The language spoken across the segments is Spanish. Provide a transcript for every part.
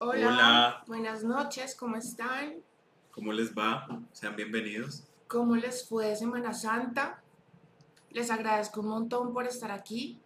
Hola, Hola. buenas noches, ¿cómo están? ¿Cómo les va? Sean bienvenidos. ¿Cómo les fue de Semana Santa? Les agradezco un montón por estar aquí.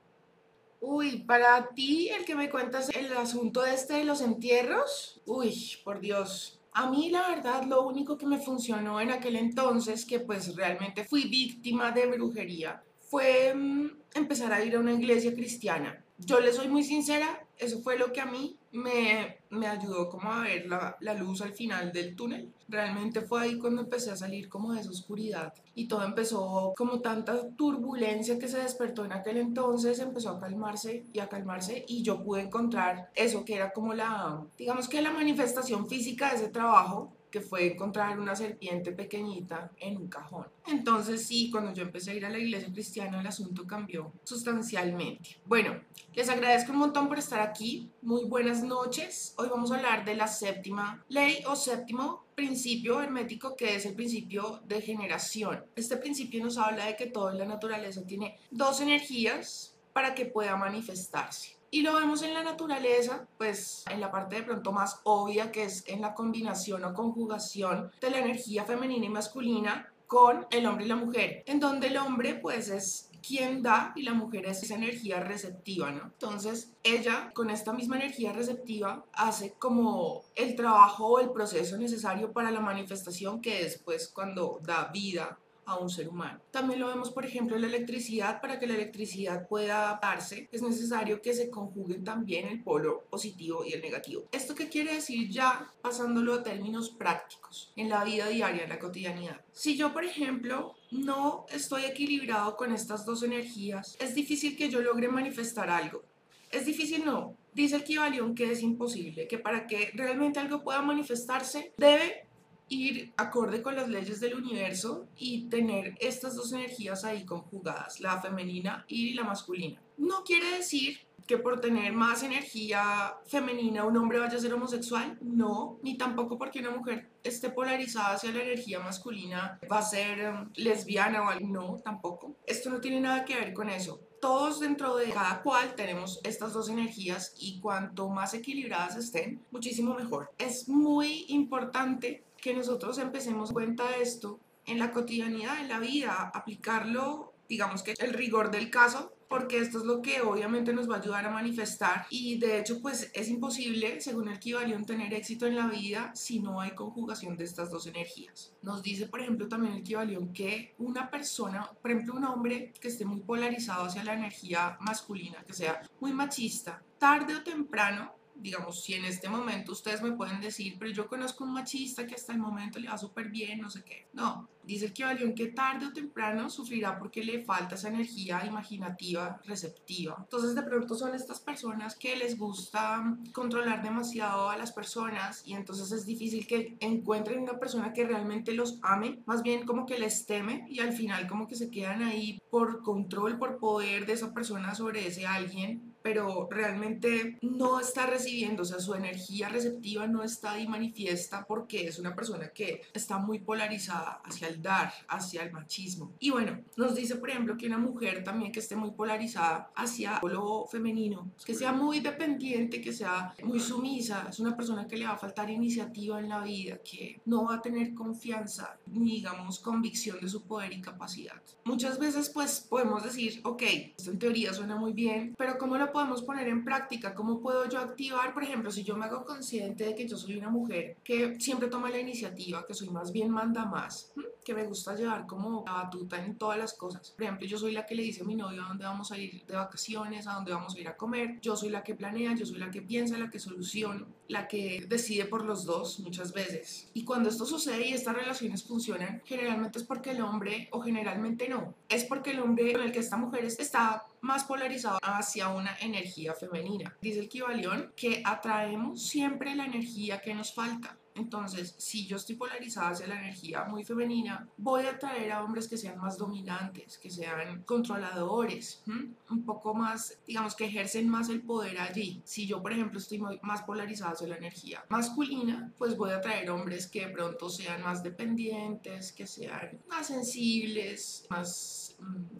Uy, para ti, el que me cuentas el asunto este de los entierros, uy, por Dios. A mí, la verdad, lo único que me funcionó en aquel entonces, que pues realmente fui víctima de brujería, fue mm, empezar a ir a una iglesia cristiana. Yo les soy muy sincera, eso fue lo que a mí me, me ayudó como a ver la, la luz al final del túnel. Realmente fue ahí cuando empecé a salir como de esa oscuridad y todo empezó como tanta turbulencia que se despertó en aquel entonces, empezó a calmarse y a calmarse y yo pude encontrar eso que era como la, digamos que la manifestación física de ese trabajo que fue encontrar una serpiente pequeñita en un cajón. Entonces sí, cuando yo empecé a ir a la iglesia cristiana el asunto cambió sustancialmente. Bueno, les agradezco un montón por estar aquí. Muy buenas noches. Hoy vamos a hablar de la séptima ley o séptimo principio hermético que es el principio de generación. Este principio nos habla de que todo en la naturaleza tiene dos energías para que pueda manifestarse. Y lo vemos en la naturaleza, pues en la parte de pronto más obvia, que es en la combinación o conjugación de la energía femenina y masculina con el hombre y la mujer, en donde el hombre pues es quien da y la mujer es esa energía receptiva, ¿no? Entonces, ella con esta misma energía receptiva hace como el trabajo o el proceso necesario para la manifestación que es pues cuando da vida a un ser humano. También lo vemos, por ejemplo, la electricidad. Para que la electricidad pueda darse, es necesario que se conjuguen también el polo positivo y el negativo. ¿Esto qué quiere decir ya pasándolo a términos prácticos en la vida diaria, en la cotidianidad? Si yo, por ejemplo, no estoy equilibrado con estas dos energías, es difícil que yo logre manifestar algo. Es difícil, no. Dice el Kibalión que es imposible, que para que realmente algo pueda manifestarse, debe ir acorde con las leyes del universo y tener estas dos energías ahí conjugadas, la femenina y la masculina. No quiere decir que por tener más energía femenina un hombre vaya a ser homosexual, no, ni tampoco porque una mujer esté polarizada hacia la energía masculina va a ser um, lesbiana o algo, no, tampoco. Esto no tiene nada que ver con eso. Todos dentro de cada cual tenemos estas dos energías y cuanto más equilibradas estén, muchísimo mejor. Es muy importante que nosotros empecemos cuenta de esto en la cotidianidad, en la vida, aplicarlo, digamos que el rigor del caso, porque esto es lo que obviamente nos va a ayudar a manifestar y de hecho pues es imposible, según el Kibalión, tener éxito en la vida si no hay conjugación de estas dos energías. Nos dice, por ejemplo, también el Kibalión que una persona, por ejemplo, un hombre que esté muy polarizado hacia la energía masculina, que sea muy machista, tarde o temprano digamos, si en este momento ustedes me pueden decir, pero yo conozco un machista que hasta el momento le va súper bien, no sé qué. No, dice el Kibalión que tarde o temprano sufrirá porque le falta esa energía imaginativa, receptiva. Entonces, de pronto son estas personas que les gusta controlar demasiado a las personas y entonces es difícil que encuentren una persona que realmente los ame, más bien como que les teme y al final como que se quedan ahí por control, por poder de esa persona sobre ese alguien pero realmente no está recibiendo, o sea, su energía receptiva no está ahí manifiesta porque es una persona que está muy polarizada hacia el dar, hacia el machismo. Y bueno, nos dice, por ejemplo, que una mujer también que esté muy polarizada hacia lo femenino, que sea muy dependiente, que sea muy sumisa, es una persona que le va a faltar iniciativa en la vida, que no va a tener confianza, ni digamos convicción de su poder y capacidad. Muchas veces pues podemos decir, ok, esto en teoría suena muy bien, pero ¿cómo lo podemos poner en práctica? ¿Cómo puedo yo activar, por ejemplo, si yo me hago consciente de que yo soy una mujer que siempre toma la iniciativa, que soy más bien manda más, que me gusta llevar como la batuta en todas las cosas? Por ejemplo, yo soy la que le dice a mi novio a dónde vamos a ir de vacaciones, a dónde vamos a ir a comer, yo soy la que planea, yo soy la que piensa, la que soluciona, la que decide por los dos muchas veces. Y cuando esto sucede y estas relaciones funcionan, generalmente es porque el hombre, o generalmente no, es porque el hombre con el que esta mujer está más polarizado hacia una energía femenina. Dice el Kibalión que atraemos siempre la energía que nos falta. Entonces, si yo estoy polarizada hacia la energía muy femenina, voy a atraer a hombres que sean más dominantes, que sean controladores, un poco más, digamos, que ejercen más el poder allí. Si yo, por ejemplo, estoy más polarizada hacia la energía masculina, pues voy a atraer hombres que pronto sean más dependientes, que sean más sensibles, más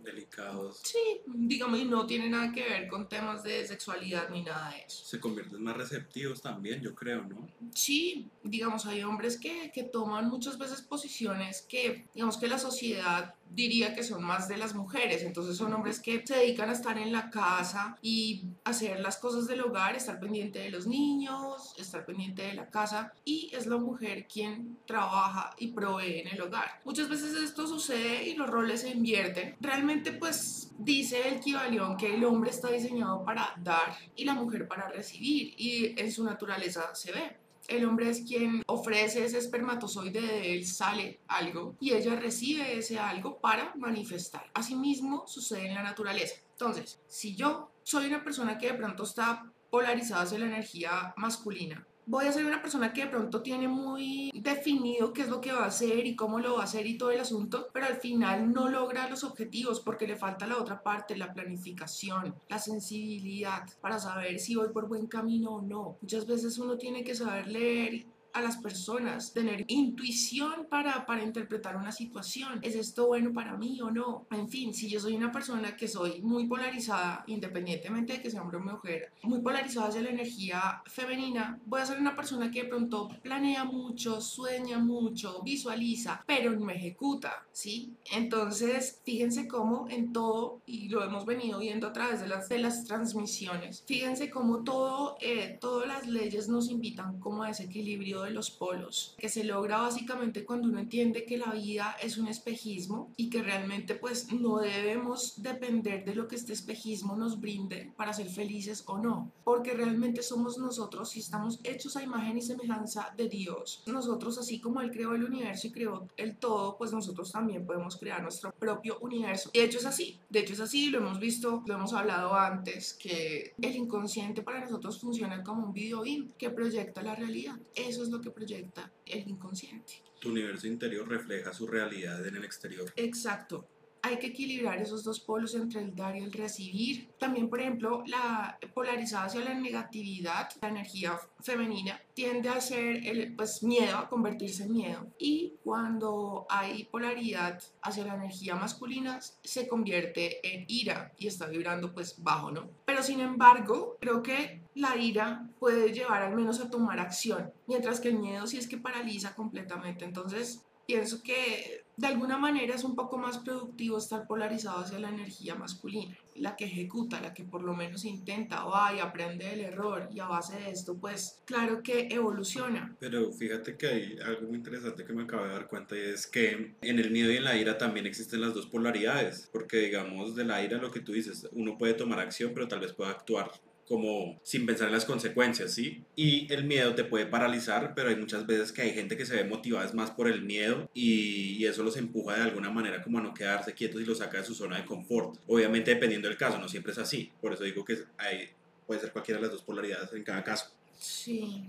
delicados. Sí, digamos, y no tiene nada que ver con temas de sexualidad ni nada de eso. Se convierten más receptivos también, yo creo, ¿no? Sí, digamos, hay hombres que, que toman muchas veces posiciones que, digamos, que la sociedad diría que son más de las mujeres, entonces son hombres que se dedican a estar en la casa y hacer las cosas del hogar, estar pendiente de los niños, estar pendiente de la casa y es la mujer quien trabaja y provee en el hogar. Muchas veces esto sucede y los roles se invierten. Realmente pues dice el Kibalión que el hombre está diseñado para dar y la mujer para recibir y en su naturaleza se ve. El hombre es quien ofrece ese espermatozoide de él, sale algo y ella recibe ese algo para manifestar. Asimismo sucede en la naturaleza. Entonces, si yo soy una persona que de pronto está polarizada hacia la energía masculina, voy a ser una persona que de pronto tiene muy definido qué es lo que va a hacer y cómo lo va a hacer y todo el asunto, pero al final no logra los objetivos porque le falta la otra parte, la planificación, la sensibilidad para saber si voy por buen camino o no. Muchas veces uno tiene que saber leer a las personas, tener intuición para, para interpretar una situación. ¿Es esto bueno para mí o no? En fin, si yo soy una persona que soy muy polarizada, independientemente de que sea hombre o mujer, muy polarizada hacia la energía femenina, voy a ser una persona que de pronto planea mucho, sueña mucho, visualiza, pero no ejecuta, ¿sí? Entonces, fíjense cómo en todo, y lo hemos venido viendo a través de las, de las transmisiones, fíjense cómo todo, eh, todas las leyes nos invitan como a ese equilibrio de los polos, que se logra básicamente cuando uno entiende que la vida es un espejismo y que realmente pues no debemos depender de lo que este espejismo nos brinde para ser felices o no, porque realmente somos nosotros y estamos hechos a imagen y semejanza de Dios. Nosotros así como Él creó el universo y creó el todo, pues nosotros también podemos crear nuestro propio universo. De hecho es así, de hecho es así, lo hemos visto, lo hemos hablado antes, que el inconsciente para nosotros funciona como un video que proyecta la realidad. Eso es lo que proyecta el inconsciente. Tu universo interior refleja su realidad en el exterior. Exacto. Hay que equilibrar esos dos polos entre el dar y el recibir. También, por ejemplo, la polarizada hacia la negatividad, la energía femenina, tiende a ser el pues, miedo, a convertirse en miedo. Y cuando hay polaridad hacia la energía masculina, se convierte en ira y está vibrando pues bajo, ¿no? Pero sin embargo, creo que la ira puede llevar al menos a tomar acción, mientras que el miedo sí es que paraliza completamente. Entonces, pienso que de alguna manera es un poco más productivo estar polarizado hacia la energía masculina, la que ejecuta, la que por lo menos intenta, va y aprende el error y a base de esto, pues claro que evoluciona. Pero fíjate que hay algo muy interesante que me acabo de dar cuenta y es que en el miedo y en la ira también existen las dos polaridades, porque digamos de la ira lo que tú dices, uno puede tomar acción pero tal vez pueda actuar como sin pensar en las consecuencias, ¿sí? Y el miedo te puede paralizar, pero hay muchas veces que hay gente que se ve motivada más por el miedo y, eso los empuja de alguna manera como a no quedarse quietos y los saca de su zona de confort. Obviamente dependiendo del caso, no siempre es así. Por eso digo que hay, puede ser cualquiera de las dos polaridades en cada caso. Sí.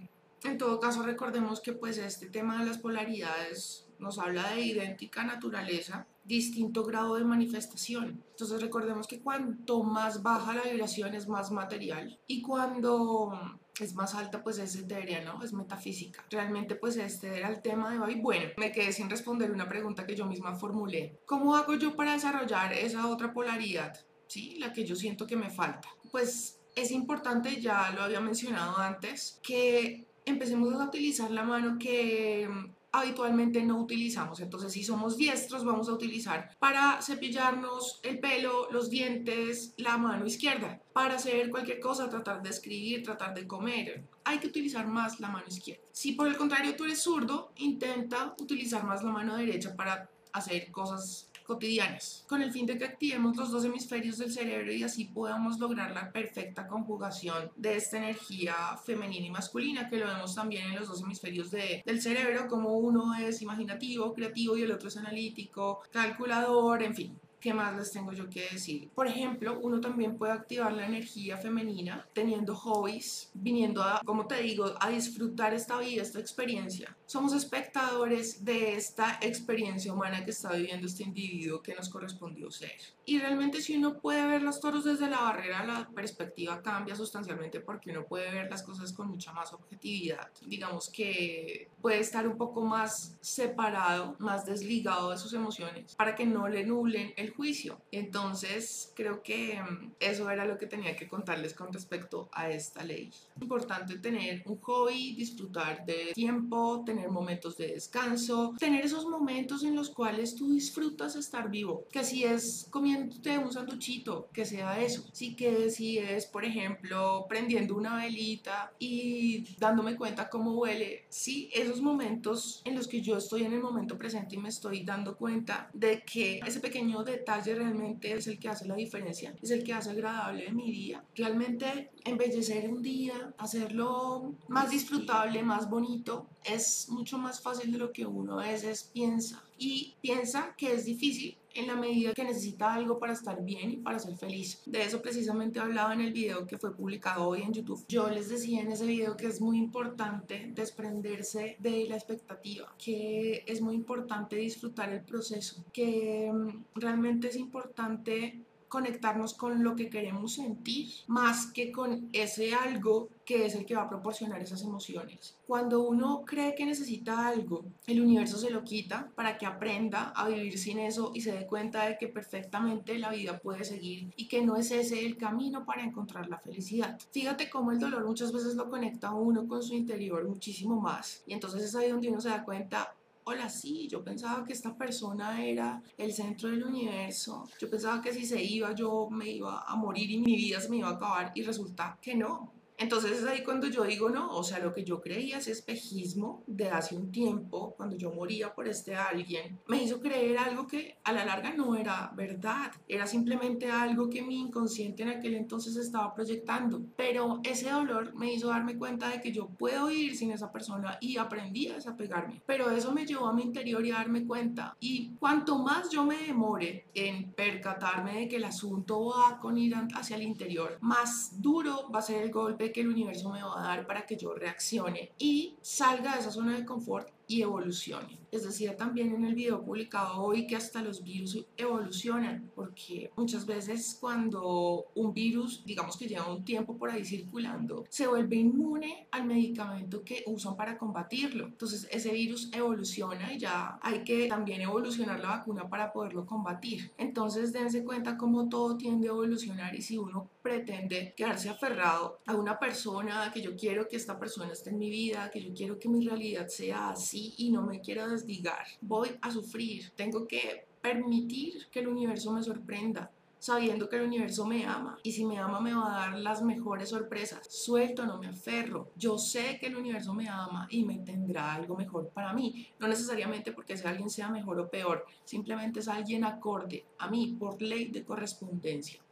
En todo caso, recordemos que pues este tema de las polaridades nos habla de idéntica naturaleza, distinto grado de manifestación. Entonces recordemos que cuanto más baja la vibración es más material y cuando es más alta pues es etérea, ¿no? Es metafísica. Realmente pues este era el tema de hoy. Bueno, me quedé sin responder una pregunta que yo misma formulé. ¿Cómo hago yo para desarrollar esa otra polaridad? Sí, la que yo siento que me falta. Pues es importante, ya lo había mencionado antes, que empecemos a utilizar la mano que habitualmente no utilizamos. Entonces, si somos diestros, vamos a utilizar para cepillarnos el pelo, los dientes, la mano izquierda. Para hacer cualquier cosa, tratar de escribir, tratar de comer, hay que utilizar más la mano izquierda. Si por el contrario tú eres zurdo, intenta utilizar más la mano derecha para hacer cosas cotidianas, con el fin de que activemos los dos hemisferios del cerebro y así podamos lograr la perfecta conjugación de esta energía femenina y masculina, que lo vemos también en los dos hemisferios de, del cerebro, como uno es imaginativo, creativo y el otro es analítico, calculador, en fin. ¿Qué más les tengo yo que decir? Por ejemplo, uno también puede activar la energía femenina teniendo hobbies, viniendo a, como te digo, a disfrutar esta vida, esta experiencia. Somos espectadores de esta experiencia humana que está viviendo este individuo que nos correspondió ser. Y realmente si uno puede ver los toros desde la barrera, la perspectiva cambia sustancialmente porque uno puede ver las cosas con mucha más objetividad. Digamos que puede estar un poco más separado, más desligado de sus emociones para que no le nublen el juicio. Entonces, creo que mm, eso era lo que tenía que contarles con respecto a esta ley. Es importante tener un hobby, disfrutar de tiempo, tener momentos de descanso, tener esos momentos en los cuales tú disfrutas estar vivo. Que si es comiéndote un sanduchito, que sea eso. Sí que si es, por ejemplo, prendiendo una velita y dándome cuenta cómo huele. Sí, esos momentos en los que yo estoy en el momento presente y me estoy dando cuenta de que ese pequeño detalle realmente es el que hace la diferencia, es el que hace agradable mi día. Realmente embellecer un día, hacerlo más disfrutable, más bonito, es mucho más fácil de lo que uno a veces piensa. Y piensa que es difícil en la medida que necesita algo para estar bien y para ser feliz. De eso precisamente hablaba en el video que fue publicado hoy en YouTube. Yo les decía en ese video que es muy importante desprenderse de la expectativa, que es muy importante disfrutar el proceso, que mm, realmente es importante conectarnos con lo que queremos sentir más que con ese algo que es el que va a proporcionar esas emociones. Cuando uno cree que necesita algo, el universo se lo quita para que aprenda a vivir sin eso y se dé cuenta de que perfectamente la vida puede seguir y que no es ese el camino para encontrar la felicidad. Fíjate cómo el dolor muchas veces lo conecta a uno con su interior muchísimo más y entonces es ahí donde uno se da cuenta, hola, sí, yo pensaba que esta persona era el centro del universo, yo pensaba que si se iba yo me iba a morir y mi vida se me iba a acabar y resulta que no, entonces es ahí cuando yo digo, no, o sea, lo que yo creía, ese espejismo de hace un tiempo, cuando yo moría por este alguien, me hizo creer algo que a la larga no era verdad, era simplemente algo que mi inconsciente en aquel entonces estaba proyectando. Pero ese dolor me hizo darme cuenta de que yo puedo vivir sin esa persona y aprendí a desapegarme. Pero eso me llevó a mi interior y a darme cuenta. Y cuanto más yo me demore en percatarme de que el asunto va con ir hacia el interior, más duro va a ser el golpe que el universo me va a dar para que yo reaccione y salga de esa zona de confort y evolucione. Les decía también en el video publicado hoy que hasta los virus evolucionan, porque muchas veces cuando un virus, digamos que lleva un tiempo por ahí circulando, se vuelve inmune al medicamento que usan para combatirlo. Entonces ese virus evoluciona y ya hay que también evolucionar la vacuna para poderlo combatir. Entonces dense cuenta cómo todo tiende a evolucionar y si uno pretende quedarse aferrado a una persona, que yo quiero que esta persona esté en mi vida, que yo quiero que mi realidad sea así, y no me quiero desligar. Voy a sufrir. Tengo que permitir que el universo me sorprenda sabiendo que el universo me ama y si me ama me va a dar las mejores sorpresas. Suelto, no me aferro. Yo sé que el universo me ama y me tendrá algo mejor para mí. No necesariamente porque ese alguien sea mejor o peor, simplemente es alguien acorde a mí por ley de correspondencia.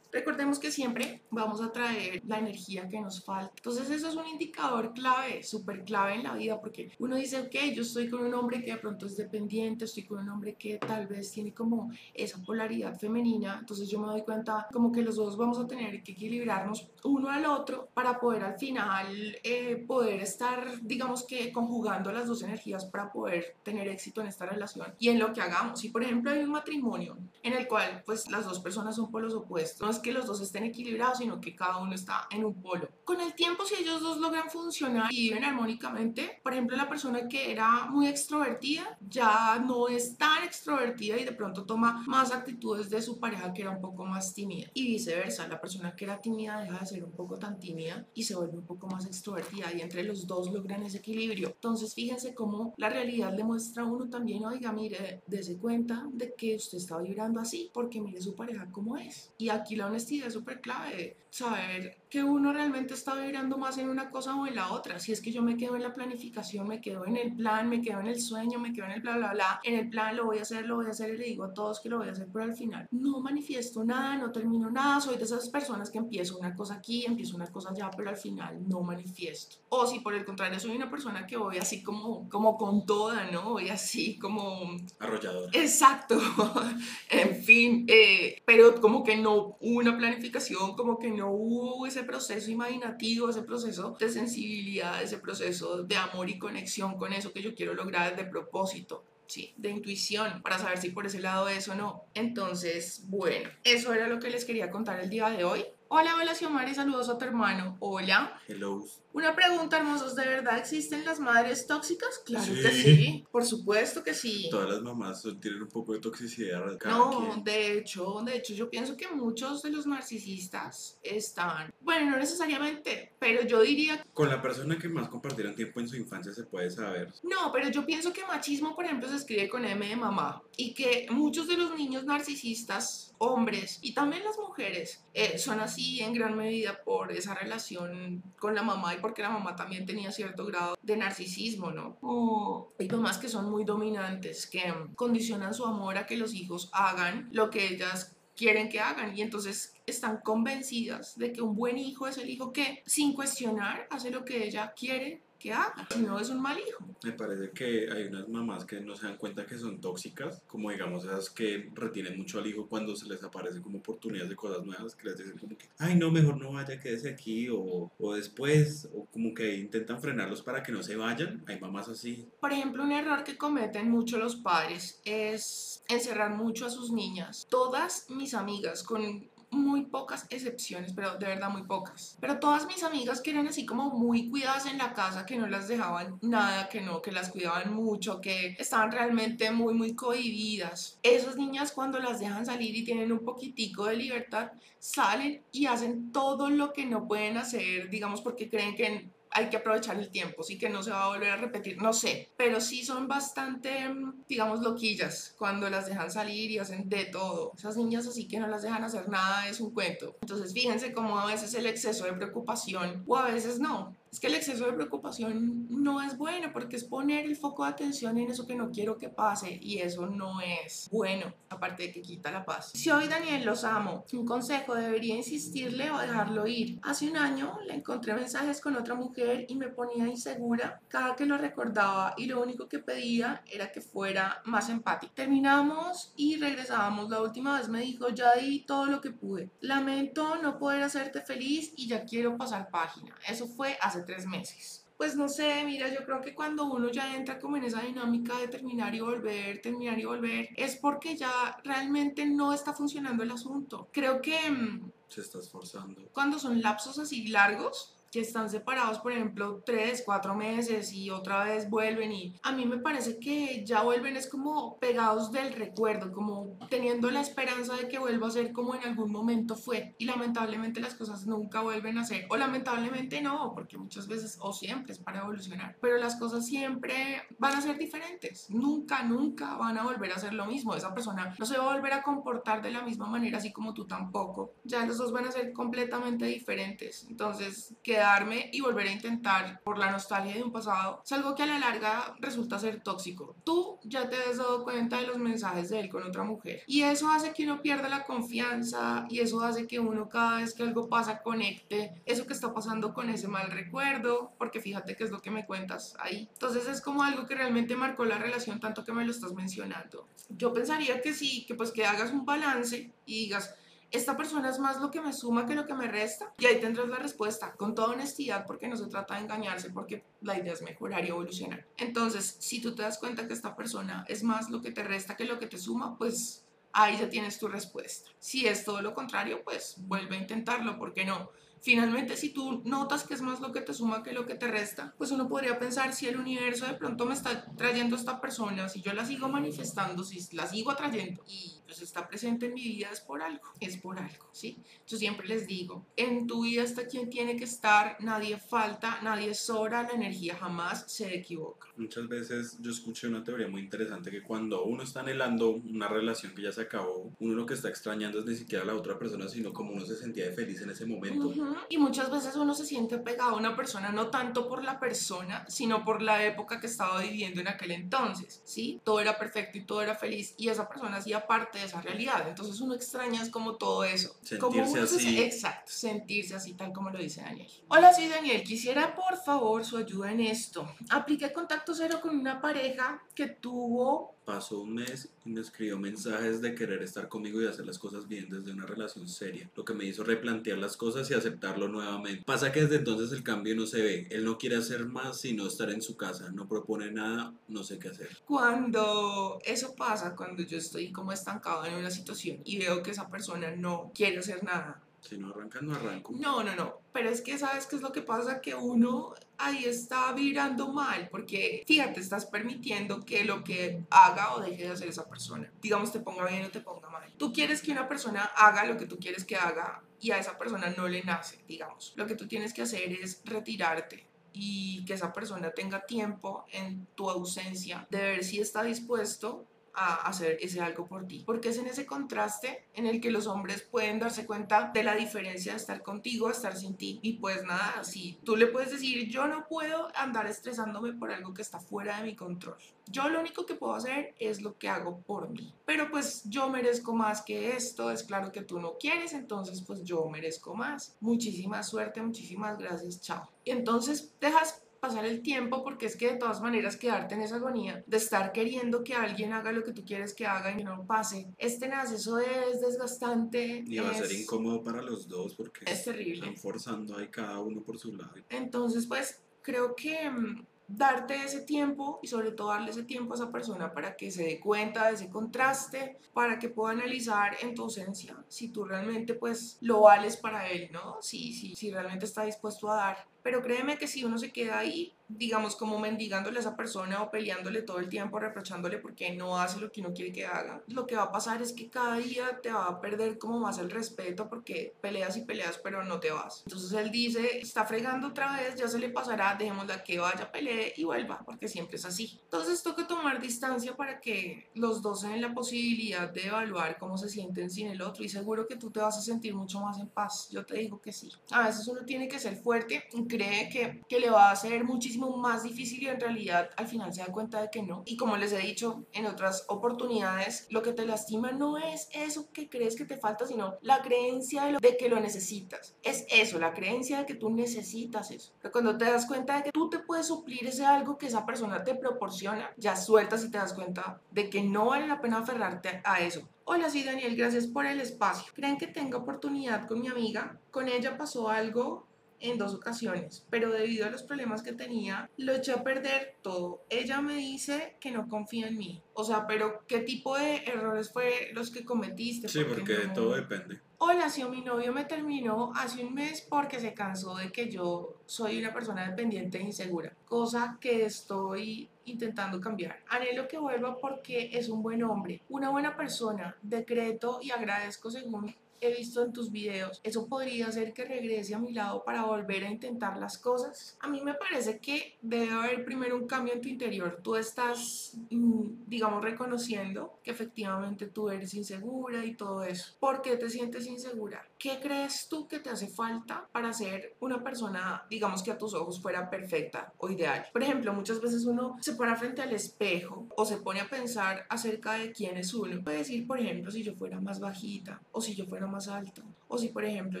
Recordemos que siempre vamos a traer la energía que nos falta. Entonces eso es un indicador clave, súper clave en la vida, porque uno dice, ok, yo estoy con un hombre que de pronto es dependiente, estoy con un hombre que tal vez tiene como esa polaridad femenina, entonces yo me doy cuenta como que los dos vamos a tener que equilibrarnos uno al otro para poder al final eh, poder estar, digamos que conjugando las dos energías para poder tener éxito en esta relación y en lo que hagamos. Si por ejemplo hay un matrimonio en el cual pues las dos personas son polos opuestos, no es que los dos estén equilibrados, sino que cada uno está en un polo. Con el tiempo, si ellos dos logran funcionar y viven armónicamente, por ejemplo, la persona que era muy extrovertida ya no es tan extrovertida y de pronto toma más actitudes de su pareja que era un poco más tímida. Y viceversa, la persona que era tímida deja de ser un poco tan tímida y se vuelve un poco más extrovertida y entre los dos logran ese equilibrio. Entonces, fíjense cómo la realidad le muestra a uno también, oiga, mire, dése cuenta de que usted está vibrando así porque mire su pareja cómo es. Y aquí la honestidad es súper clave, saber que uno realmente está vibrando más en una cosa o en la otra. Si es que yo me quedo en la planificación, me quedo en el plan, me quedo en el sueño, me quedo en el bla, bla, bla, en el plan lo voy a hacer, lo voy a hacer y le digo a todos que lo voy a hacer, pero al final no manifiesto nada, no termino nada, soy de esas personas que empiezo una cosa aquí, empiezo una cosa allá, pero al final no manifiesto. O si por el contrario soy una persona que voy así como, como con toda, ¿no? Voy así como... Arrolladora. Exacto. en fin, eh, pero como que no hubo una planificación, como que no hubo ese proceso imaginativo, ese proceso de sensibilidad, ese proceso de amor y conexión con eso que yo quiero lograr de propósito. Sí, de intuición para saber si por ese lado es o no. Entonces, bueno, eso era lo que les quería contar el día de hoy. Hola, hola, Xiomara, y saludos a tu hermano. Hola. Hello. Una pregunta, hermosos, ¿de verdad existen las madres tóxicas? Claro que Sí. sí, por supuesto que sí. Todas las mamás tienen un poco de toxicidad. No, quien. de hecho, de hecho, yo pienso que muchos de los narcisistas están, bueno, no necesariamente, pero yo diría, Con la persona que más compartieron tiempo en su infancia se puede saber. no, pero yo pienso que machismo, por ejemplo, se escribe con M de mamá y que muchos de los niños narcisistas, hombres y también las mujeres, eh, son así en gran medida por esa relación con la mamá y porque la mamá también tenía cierto grado de narcisismo, ¿no? O hay mamás que son muy dominantes, que condicionan su amor a que los hijos hagan lo que ellas quieren que hagan y entonces están convencidas de que un buen hijo es el hijo que sin cuestionar hace lo que ella quiere que haga, si no es un mal hijo. Me parece que hay unas mamás que no se dan cuenta que son tóxicas, como digamos esas que retienen mucho al hijo cuando se les aparecen como oportunidades de cosas nuevas, que les dicen como que, ay no, mejor no vaya, quédese aquí, o, o después, o como que intentan frenarlos para que no se vayan. Hay mamás así. Por ejemplo, un error que cometen mucho los padres es encerrar mucho a sus niñas. Todas mis amigas, con muy pocas excepciones, pero de verdad muy pocas. Pero todas mis amigas que eran así como muy cuidadas en la casa, que no las dejaban nada, que no, que las cuidaban mucho, que estaban realmente muy, muy cohibidas. Esas niñas cuando las dejan salir y tienen un poquitico de libertad, salen y hacen todo lo que no pueden hacer, digamos, porque creen que hay que aprovechar el tiempo, sí que no se va a volver a repetir, no sé, pero sí son bastante, mm, digamos, loquillas cuando las dejan salir y hacen de todo. Esas niñas así que no las dejan hacer nada es un cuento. Entonces fíjense cómo a veces el exceso de preocupación o a veces no. Es que el exceso de preocupación no es bueno porque es poner el foco de atención en eso que no quiero que pase y eso no es bueno, aparte de que quita la paz. Si hoy Daniel los amo, un consejo, debería insistirle o dejarlo ir. Hace un año le encontré mensajes con otra mujer y me ponía insegura cada que lo recordaba y lo único que pedía era que fuera más empático. Terminamos y regresábamos. La última vez me dijo, ya di todo lo que pude. Lamento no poder hacerte feliz y ya quiero pasar página. Eso fue hace tres meses. Pues no sé, mira, yo creo que cuando uno ya entra como en esa dinámica de terminar y volver, terminar y volver, es porque ya realmente no está funcionando el asunto. Creo que mm, Se está esforzando. cuando son lapsos así largos, que están separados, por ejemplo, tres, cuatro meses y otra vez vuelven y a mí me parece que ya vuelven es como pegados del recuerdo, como teniendo la esperanza de que vuelva a ser como en algún momento fue. Y lamentablemente las cosas nunca vuelven a ser o lamentablemente no, porque muchas veces o siempre es para evolucionar, pero las cosas siempre van a ser diferentes, nunca, nunca van a volver a ser lo mismo, esa persona no se va a volver a comportar de la misma manera así como tú tampoco, ya los dos van a ser completamente diferentes, entonces quedarme y volver a intentar por la nostalgia de un pasado es algo que a la larga resulta ser tóxico. Tú ya te has dado cuenta de los mensajes de él con otra mujer y eso hace que uno pierda la confianza y eso hace que uno cada vez que algo pasa conecte eso que está pasando con ese mal recuerdo, porque fíjate que es lo que me cuentas ahí. Entonces es como algo que realmente marcó la relación tanto que me lo estás mencionando. Yo pensaría que sí, que pues que hagas un balance y digas, esta persona es más lo que me suma que lo que me resta. Y ahí tendrás la respuesta con toda honestidad porque no se trata de engañarse, porque la idea es mejorar y evolucionar. Entonces, si tú te das cuenta que esta persona es más lo que te resta que lo que te suma, pues ahí ya tienes tu respuesta. Si es todo lo contrario, pues vuelve a intentarlo, ¿por qué no? Finalmente, si tú notas que es más lo que te suma que lo que te resta, pues uno podría pensar si el universo de pronto me está trayendo a esta persona, si yo la sigo manifestando, si la sigo atrayendo y pues está presente en mi vida es por algo, es por algo, ¿sí? Yo siempre les digo, en tu vida está quien tiene que estar, nadie falta, nadie sobra, la energía jamás se equivoca. Muchas veces yo escuché una teoría muy interesante que cuando uno está anhelando una relación que ya se acabó, uno lo que está extrañando es ni siquiera a la otra persona, sino como uno se sentía de feliz en ese momento. Ujú, Y muchas veces uno se siente pegado a una persona no tanto por la persona, sino por la época que estaba viviendo en aquel entonces, ¿sí? Todo era perfecto y todo era feliz y esa persona hacía parte de esa realidad. Entonces uno extraña es como todo eso. como Sentirse se- así. exacto, sentirse así tal como lo dice Daniel. Hola, soy Daniel. Quisiera por favor su ayuda en esto. Apliqué contacto cero con una pareja que tuvo Pasó un mes y me escribió mensajes de querer estar conmigo y hacer las cosas bien desde una relación seria, lo que me hizo replantear las cosas y aceptarlo nuevamente. Pasa que desde entonces el cambio no se ve, él no quiere hacer más sino estar en su casa, no propone nada, no sé qué hacer. Cuando eso pasa, cuando yo estoy como estancado en una situación y veo que esa persona no quiere hacer nada Si no arrancas, no arranco. No, no, no. Pero es que, ¿sabes qué es lo que pasa? Que uno ahí está virando mal, porque fíjate, estás permitiendo que lo que haga o deje de hacer esa persona, digamos, te ponga bien o te ponga mal. Tú quieres que una persona haga lo que tú quieres que haga y a esa persona no le nace, digamos. Lo que tú tienes que hacer es retirarte y que esa persona tenga tiempo en tu ausencia de ver si está dispuesto a hacer ese algo por ti. Porque es en ese contraste en el que los hombres pueden darse cuenta de la diferencia de estar contigo a estar sin ti. Y pues nada, si tú le puedes decir, yo no puedo andar estresándome por algo que está fuera de mi control. Yo lo único que puedo hacer es lo que hago por mí. Pero pues yo merezco más que esto. Es claro que tú no quieres, entonces pues yo merezco más. Muchísima suerte, muchísimas gracias, chao. Y entonces dejas pasar el tiempo porque es que de todas maneras quedarte en esa agonía de estar queriendo que alguien haga lo que tú quieres que haga y no pase. Es tenaz, eso es desgastante. Y va a ser incómodo para los dos porque Es terrible. están forzando ahí cada uno por su lado. Entonces, pues creo que mm, darte ese tiempo y sobre todo darle ese tiempo a esa persona para que se dé cuenta de ese contraste, para que pueda analizar en tu ausencia si tú realmente pues lo vales para él, ¿no? Si, si, si realmente está dispuesto a dar. Pero créeme que si uno se queda ahí, digamos, como mendigándole a esa persona o peleándole todo el tiempo, reprochándole porque no hace lo que uno quiere que haga, lo que va a pasar es que cada día te va a perder como más el respeto porque peleas y peleas, pero no te vas. Entonces él dice, está fregando otra vez, ya se le pasará, dejémosla que vaya, pelee y vuelva, porque siempre es así. Entonces toca tomar distancia para que los dos den la posibilidad de evaluar cómo se sienten sin el otro y seguro que tú te vas a sentir mucho más en paz. Yo te digo que sí. A veces uno tiene que ser fuerte cree que, que le va a ser muchísimo más difícil y en realidad al final se da cuenta de que no. Y como les he dicho en otras oportunidades, lo que te lastima no es eso que crees que te falta, sino la creencia de, lo- de que lo necesitas. Es eso, la creencia de que tú necesitas eso. Pero cuando te das cuenta de que tú te puedes suplir ese algo que esa persona te proporciona, ya sueltas y te das cuenta de que no vale la pena aferrarte a eso. Hola, sí, Daniel, gracias por el espacio. ¿Creen que tenga oportunidad con mi amiga? Con ella pasó algo en dos ocasiones, pero debido a los problemas que tenía, lo eché a perder todo. Ella me dice que no confía en mí. O sea, pero ¿qué tipo de errores fue los que cometiste? Sí, porque de no- todo depende. Hola, si mi novio me terminó hace un mes porque se cansó de que yo soy una persona dependiente e insegura, cosa que estoy intentando cambiar. Anhelo que vuelva porque es un buen hombre, una buena persona, decreto y agradezco según he visto en tus videos. Eso podría hacer que regrese a mi lado para volver a intentar las cosas. A mí me parece que debe haber primero un cambio en tu interior. Tú estás, mm, digamos, reconociendo que efectivamente tú eres insegura y todo eso. ¿Por qué te sientes insegura? ¿Qué crees tú que te hace falta para ser una persona, digamos, que a tus ojos fuera perfecta o ideal? Por ejemplo, muchas veces uno se para frente al espejo o se pone a pensar acerca de quién es uno. Puede decir, por ejemplo, si yo fuera más bajita o si yo fuera más alta o si, por ejemplo,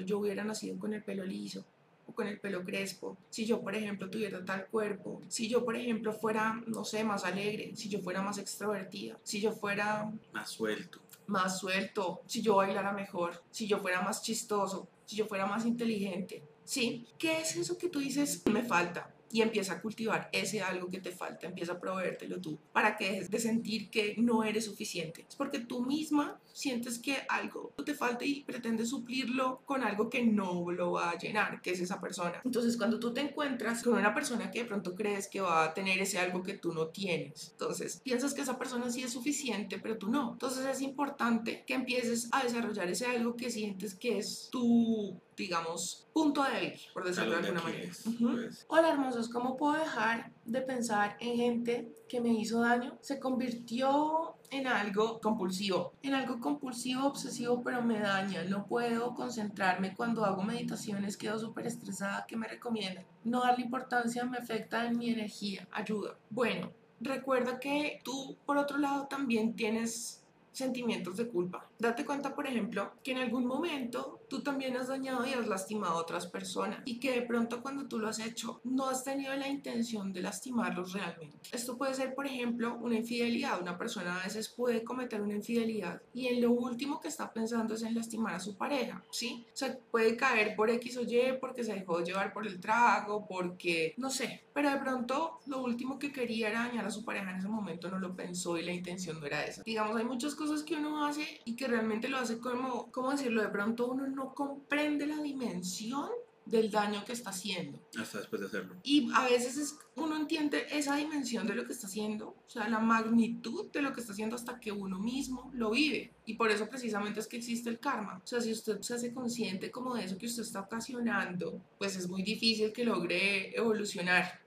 yo hubiera nacido con el pelo liso o con el pelo crespo, si yo, por ejemplo, tuviera tal cuerpo, si yo, por ejemplo, fuera, no sé, más alegre, si yo fuera más extrovertida, si yo fuera Más suelto. más suelto, si yo bailara mejor, si yo fuera más chistoso, si yo fuera más inteligente. ¿Sí? ¿Qué es eso que tú dices me falta? Y empieza a cultivar ese algo que te falta, empieza a proveértelo tú, para que dejes de sentir que no eres suficiente. Es porque tú misma sientes que algo te falta y pretendes suplirlo con algo que no lo va a llenar, que es esa persona. Entonces, cuando tú te encuentras con una persona que de pronto crees que va a tener ese algo que tú no tienes, entonces piensas que esa persona sí es suficiente, pero tú no. Entonces, es importante que empieces a desarrollar ese algo que sientes que es tu, digamos, punto débil, por decirlo de alguna manera. Aquiles, Ujú. pues. Hola hermosos, ¿cómo puedo dejar de pensar en gente que me hizo daño? Se convirtió en algo compulsivo, en algo compulsivo, obsesivo, pero me daña. No puedo concentrarme cuando hago meditaciones, quedo súper estresada. ¿Qué me recomiendan? No darle importancia me afecta en mi energía. Ayuda. Bueno, recuerda que tú, por otro lado, también tienes sentimientos de culpa. Date cuenta, por ejemplo, que en algún momento tú también has dañado y has lastimado a otras personas y que de pronto cuando tú lo has hecho no has tenido la intención de lastimarlos realmente. Esto puede ser, por ejemplo, una infidelidad. Una persona a veces puede cometer una infidelidad y en lo último que está pensando es en lastimar a su pareja, ¿sí? O sea, puede caer por X o Y porque se dejó llevar por el trago, porque no sé, pero de pronto lo último que quería era dañar a su pareja en ese momento, no lo pensó y la intención no era esa. Digamos, hay muchas cosas que uno hace y que realmente lo hace como, ¿cómo decirlo? De pronto uno no comprende la dimensión del daño que está haciendo. Hasta después de hacerlo. Y a veces es, uno entiende esa dimensión de lo que está haciendo, o sea, la magnitud de lo que está haciendo hasta que uno mismo lo vive. Y por eso precisamente es que existe el karma. O sea, si usted se hace consciente como de eso que usted está ocasionando, pues es muy difícil que logre evolucionar.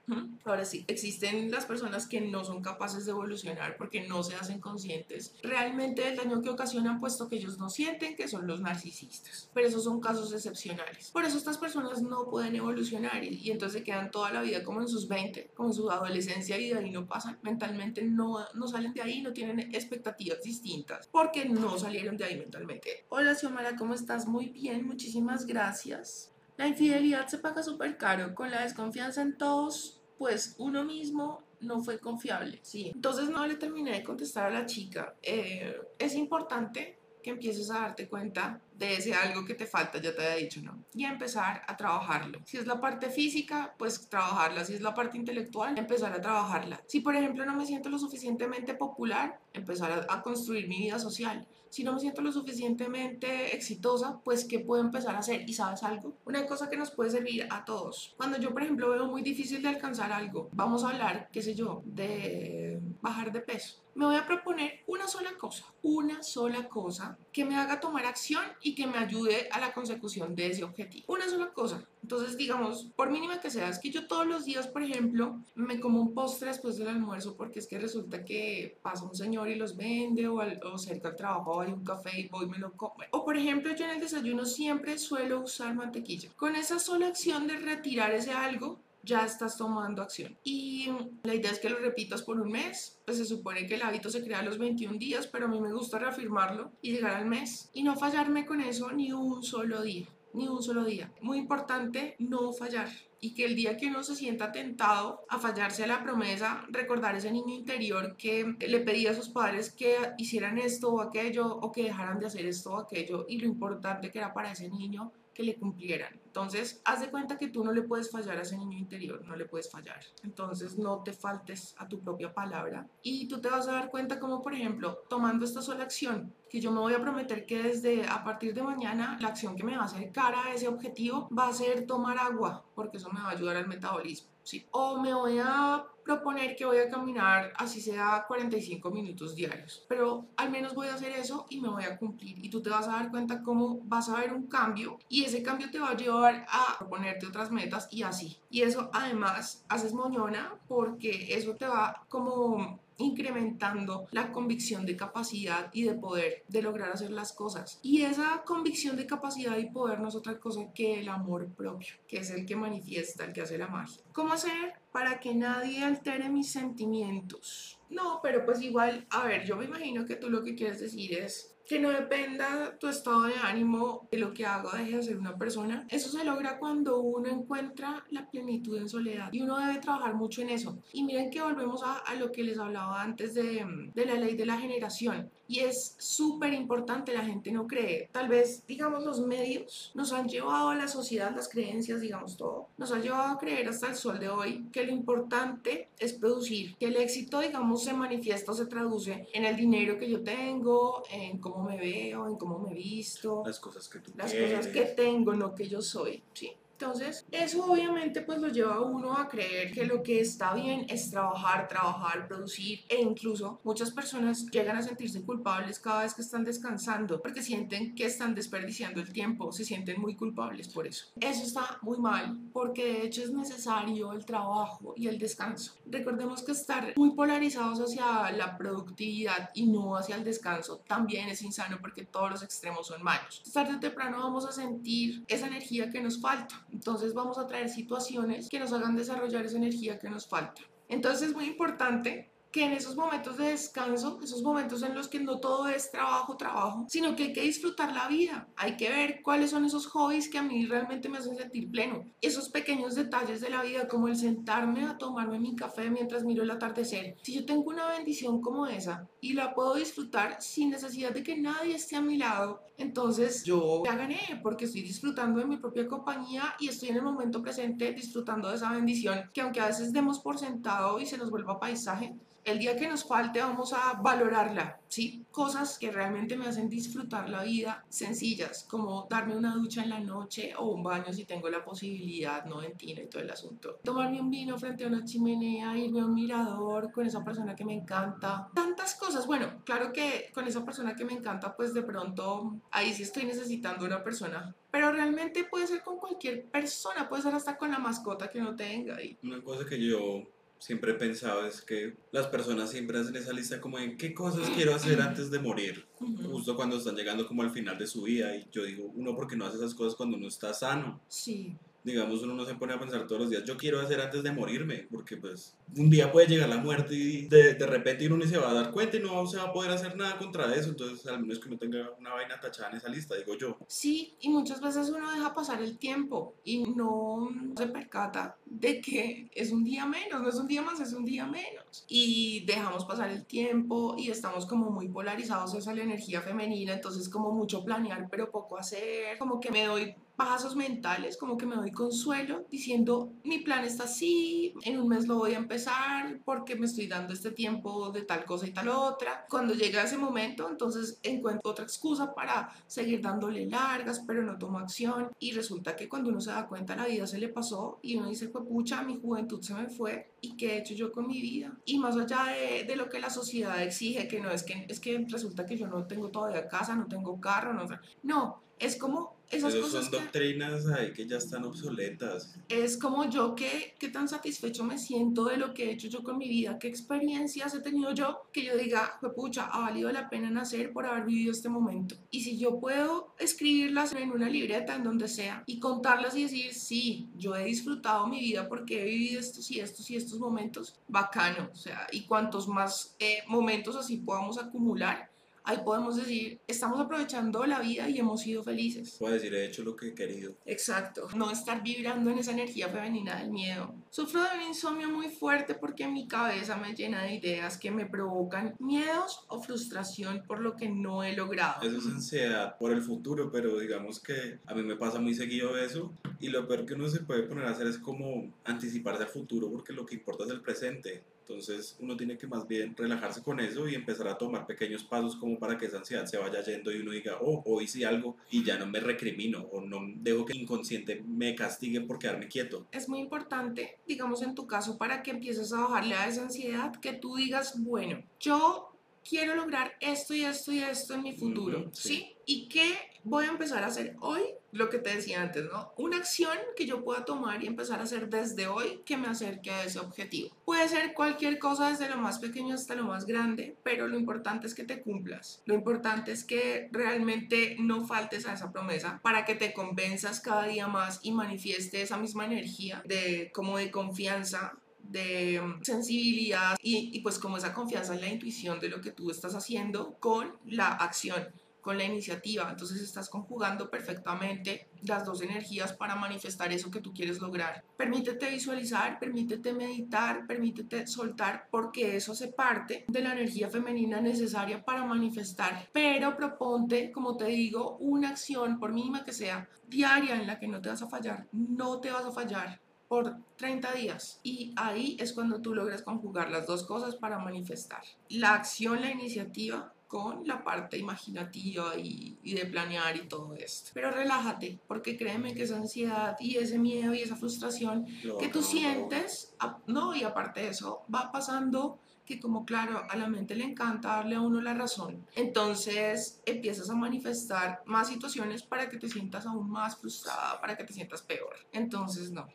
Ahora sí, existen las personas que no son capaces de evolucionar porque no se hacen conscientes realmente del daño que ocasionan, puesto que ellos no sienten que son los narcisistas. Pero esos son casos excepcionales. Por eso estas personas no pueden evolucionar y, y entonces se quedan toda la vida como en sus 20, como en su adolescencia y de ahí no pasan. Mentalmente no, no salen de ahí, no tienen expectativas distintas porque no salieron de ahí mentalmente. Hola Xiomara, ¿cómo estás? Muy bien, muchísimas gracias. La infidelidad se paga súper caro. Con la desconfianza en todos, pues uno mismo no fue confiable. Sí. Entonces no le terminé de contestar a la chica. Eh, es importante que empieces a darte cuenta de ese algo que te falta, ya te había dicho, ¿no? Y a empezar a trabajarlo. Si es la parte física, pues trabajarla. Si es la parte intelectual, empezar a trabajarla. Si, por ejemplo, no me siento lo suficientemente popular, empezar a, a construir mi vida social. Si no me siento lo suficientemente exitosa, pues ¿qué puedo empezar a hacer? ¿Y sabes algo? Una cosa que nos puede servir a todos. Cuando yo, por ejemplo, veo muy difícil de alcanzar algo, vamos a hablar, qué sé yo, de bajar de peso. Me voy a proponer una sola cosa, una sola cosa que me haga tomar acción y que me ayude a la consecución de ese objetivo. Una sola cosa. Entonces, digamos, por mínima que sea, es que yo todos los días, por ejemplo, me como un postre después del almuerzo porque es que resulta que pasa un señor y los vende o, al, o cerca al trabajo hay un café y voy y me lo como. O por ejemplo, yo en el desayuno siempre suelo usar mantequilla. Con esa sola acción de retirar ese algo, ya estás tomando acción. Y la idea es que lo repitas por un mes, pues se supone que el hábito se crea a los 21 días, pero a mí me gusta reafirmarlo y llegar al mes y no fallarme con eso ni un solo día, ni un solo día. Muy importante no fallar y que el día que uno se sienta tentado a fallarse a la promesa, recordar ese niño interior que le pedía a sus padres que hicieran esto o aquello o que dejaran de hacer esto o aquello y lo importante que era para ese niño que le cumplieran. Entonces, haz de cuenta que tú no le puedes fallar a ese niño interior, no le puedes fallar. Entonces, no te faltes a tu propia palabra y tú te vas a dar cuenta como, por ejemplo, tomando esta sola acción, que yo me voy a prometer que desde a partir de mañana la acción que me va a acercar a ese objetivo va a ser tomar agua, porque eso me va a ayudar al metabolismo. O me voy a proponer que voy a caminar así sea 45 minutos diarios, pero al menos voy a hacer eso y me voy a cumplir. Y tú te vas a dar cuenta cómo vas a ver un cambio y ese cambio te va a llevar a proponerte otras metas y así. Y eso además haces moñona porque eso te va como incrementando la convicción de capacidad y de poder de lograr hacer las cosas. Y esa convicción de capacidad y poder no es otra cosa que el amor propio, que es el que manifiesta, el que hace la magia. ¿Cómo hacer para que nadie altere mis sentimientos? No, pero pues igual, a ver, yo me imagino que tú lo que quieres decir es que no dependa tu estado de ánimo de lo que haga o deje de ser una persona. Eso se logra cuando uno encuentra la plenitud en soledad y uno debe trabajar mucho en eso. Y miren que volvemos a, a lo que les hablaba antes de, de la ley de la generación. Y es súper importante, la gente no cree. Tal vez, digamos, los medios nos han llevado a la sociedad, las creencias, digamos todo, nos han llevado a creer hasta el sol de hoy que lo importante es producir, que el éxito, digamos, se manifiesta o se traduce en el dinero que yo tengo, en cómo me veo, en cómo me visto, Las cosas que tú las quieres. cosas que tengo, no que yo soy, ¿sí? Entonces, eso obviamente pues lo lleva a uno a creer que lo que está bien es trabajar, trabajar, producir e incluso muchas personas llegan a sentirse culpables cada vez que están descansando porque sienten que están desperdiciando el tiempo, se sienten muy culpables por eso. Eso está muy mal porque de hecho es necesario el trabajo y el descanso. Recordemos que estar muy polarizados hacia la productividad y no hacia el descanso también es insano porque todos los extremos son malos. Tarde o temprano vamos a sentir esa energía que nos falta. Entonces vamos a traer situaciones que nos hagan desarrollar esa energía que nos falta. Entonces es muy importante que en esos momentos de descanso, esos momentos en los que no todo es trabajo, trabajo, sino que hay que disfrutar la vida, hay que ver cuáles son esos hobbies que a mí realmente me hacen sentir pleno, esos pequeños detalles de la vida, como el sentarme a tomarme mi café mientras miro el atardecer. Si yo tengo una bendición como esa y la puedo disfrutar sin necesidad de que nadie esté a mi lado, entonces yo ya gané porque estoy disfrutando de mi propia compañía y estoy en el momento presente disfrutando de esa bendición que aunque a veces demos por sentado y se nos vuelva paisaje, El día que nos falte vamos a valorarla, ¿sí? Cosas que realmente me hacen disfrutar la vida, sencillas, como darme una ducha en la noche o un baño si tengo la posibilidad, no en y todo el asunto. Tomarme un vino frente a una chimenea, irme a un mirador con esa persona que me encanta. Tantas cosas. Bueno, claro que con esa persona que me encanta, pues de pronto ahí sí estoy necesitando una persona pero realmente puede ser con cualquier persona, puede ser hasta con la mascota que no tenga. Y... Una cosa que yo siempre he pensado es que las personas siempre hacen esa lista como en qué cosas quiero hacer antes de morir, justo cuando están llegando como al final de su vida. Y yo digo, uno, porque no hace esas cosas cuando uno está sano? Sí digamos, uno no se pone a pensar todos los días, yo quiero hacer antes de morirme, porque pues un día puede llegar la muerte y de, de repente uno ni se va a dar cuenta y no se va a poder hacer nada contra eso, entonces al menos que uno tenga una vaina tachada en esa lista, digo yo. Sí, y muchas veces uno deja pasar el tiempo y no se percata de que es un día menos, no es un día más, es un día menos. Y dejamos pasar el tiempo y estamos como muy polarizados hacia la energía femenina, entonces como mucho planear pero poco hacer, como que me doy pasos mentales, como que me doy consuelo diciendo, mi plan está así, en un mes lo voy a empezar porque me estoy dando este tiempo de tal cosa y tal otra. Cuando llega ese momento, entonces encuentro otra excusa para seguir dándole largas, pero no tomo acción y resulta que cuando uno se da cuenta la vida se le pasó y uno dice, pues pucha, mi juventud se me fue y qué he hecho yo con mi vida. Y más allá de, de lo que la sociedad exige, que no es que, es que resulta que yo no tengo todavía casa, no tengo carro, no, no es como esas cosas son doctrinas ahí que ya están obsoletas. Es como yo que, qué tan satisfecho me siento de lo que he hecho yo con mi vida, qué experiencias he tenido yo, que yo diga, pucha, ha valido la pena nacer por haber vivido este momento. Y si yo puedo escribirlas en una libreta, en donde sea, y contarlas y decir, sí, yo he disfrutado mi vida porque he vivido estos y estos y estos momentos, bacano. O sea, y cuantos más eh, momentos así podamos acumular, ahí podemos decir, estamos aprovechando la vida y hemos sido felices. Puedo decir, he hecho lo que he querido. Exacto, no estar vibrando en esa energía femenina del miedo. Sufro de un insomnio muy fuerte porque mi cabeza me llena de ideas que me provocan miedos o frustración por lo que no he logrado. Eso es ansiedad por el futuro, pero digamos que a mí me pasa muy seguido eso y lo peor que uno se puede poner a hacer es como anticiparse al futuro porque lo que importa es el presente. Entonces uno tiene que más bien relajarse con eso y empezar a tomar pequeños pasos como para que esa ansiedad se vaya yendo y uno diga, oh, hoy hice algo y ya no me recrimino o no dejo que el inconsciente me castigue por quedarme quieto. Es muy importante, digamos en tu caso, para que empieces a bajarle a esa ansiedad, que tú digas, bueno, yo quiero lograr esto y esto y esto en mi futuro, ¿sí? ¿Y qué voy a empezar a hacer hoy? Lo que te decía antes, ¿no? Una acción que yo pueda tomar y empezar a hacer desde hoy que me acerque a ese objetivo. Puede ser cualquier cosa desde lo más pequeño hasta lo más grande, pero lo importante es que te cumplas. Lo importante es que realmente no faltes a esa promesa para que te convenzas cada día más y manifieste esa misma energía de como de confianza de mm, sensibilidad y, y, pues como esa confianza en la intuición de lo que tú estás haciendo con la acción, con la iniciativa. Entonces estás conjugando perfectamente las dos energías para manifestar eso que tú quieres lograr. Permítete visualizar, permítete meditar, permítete soltar, porque eso hace parte de la energía femenina necesaria para manifestar. Pero proponte, como te digo, una acción, por mínima que sea, diaria en la que no te vas a fallar. No te vas a fallar por 30 días y ahí es cuando tú logras conjugar las dos cosas para manifestar. La acción, la iniciativa con la parte imaginativa y, y, de planear y todo esto. Pero relájate, porque créeme que esa ansiedad y ese miedo y esa frustración que tú sientes, no, y aparte de eso, va pasando que como claro, a la mente le encanta darle a uno la razón, entonces empiezas a manifestar más situaciones para que te sientas aún más frustrada, para que te sientas peor. Entonces no,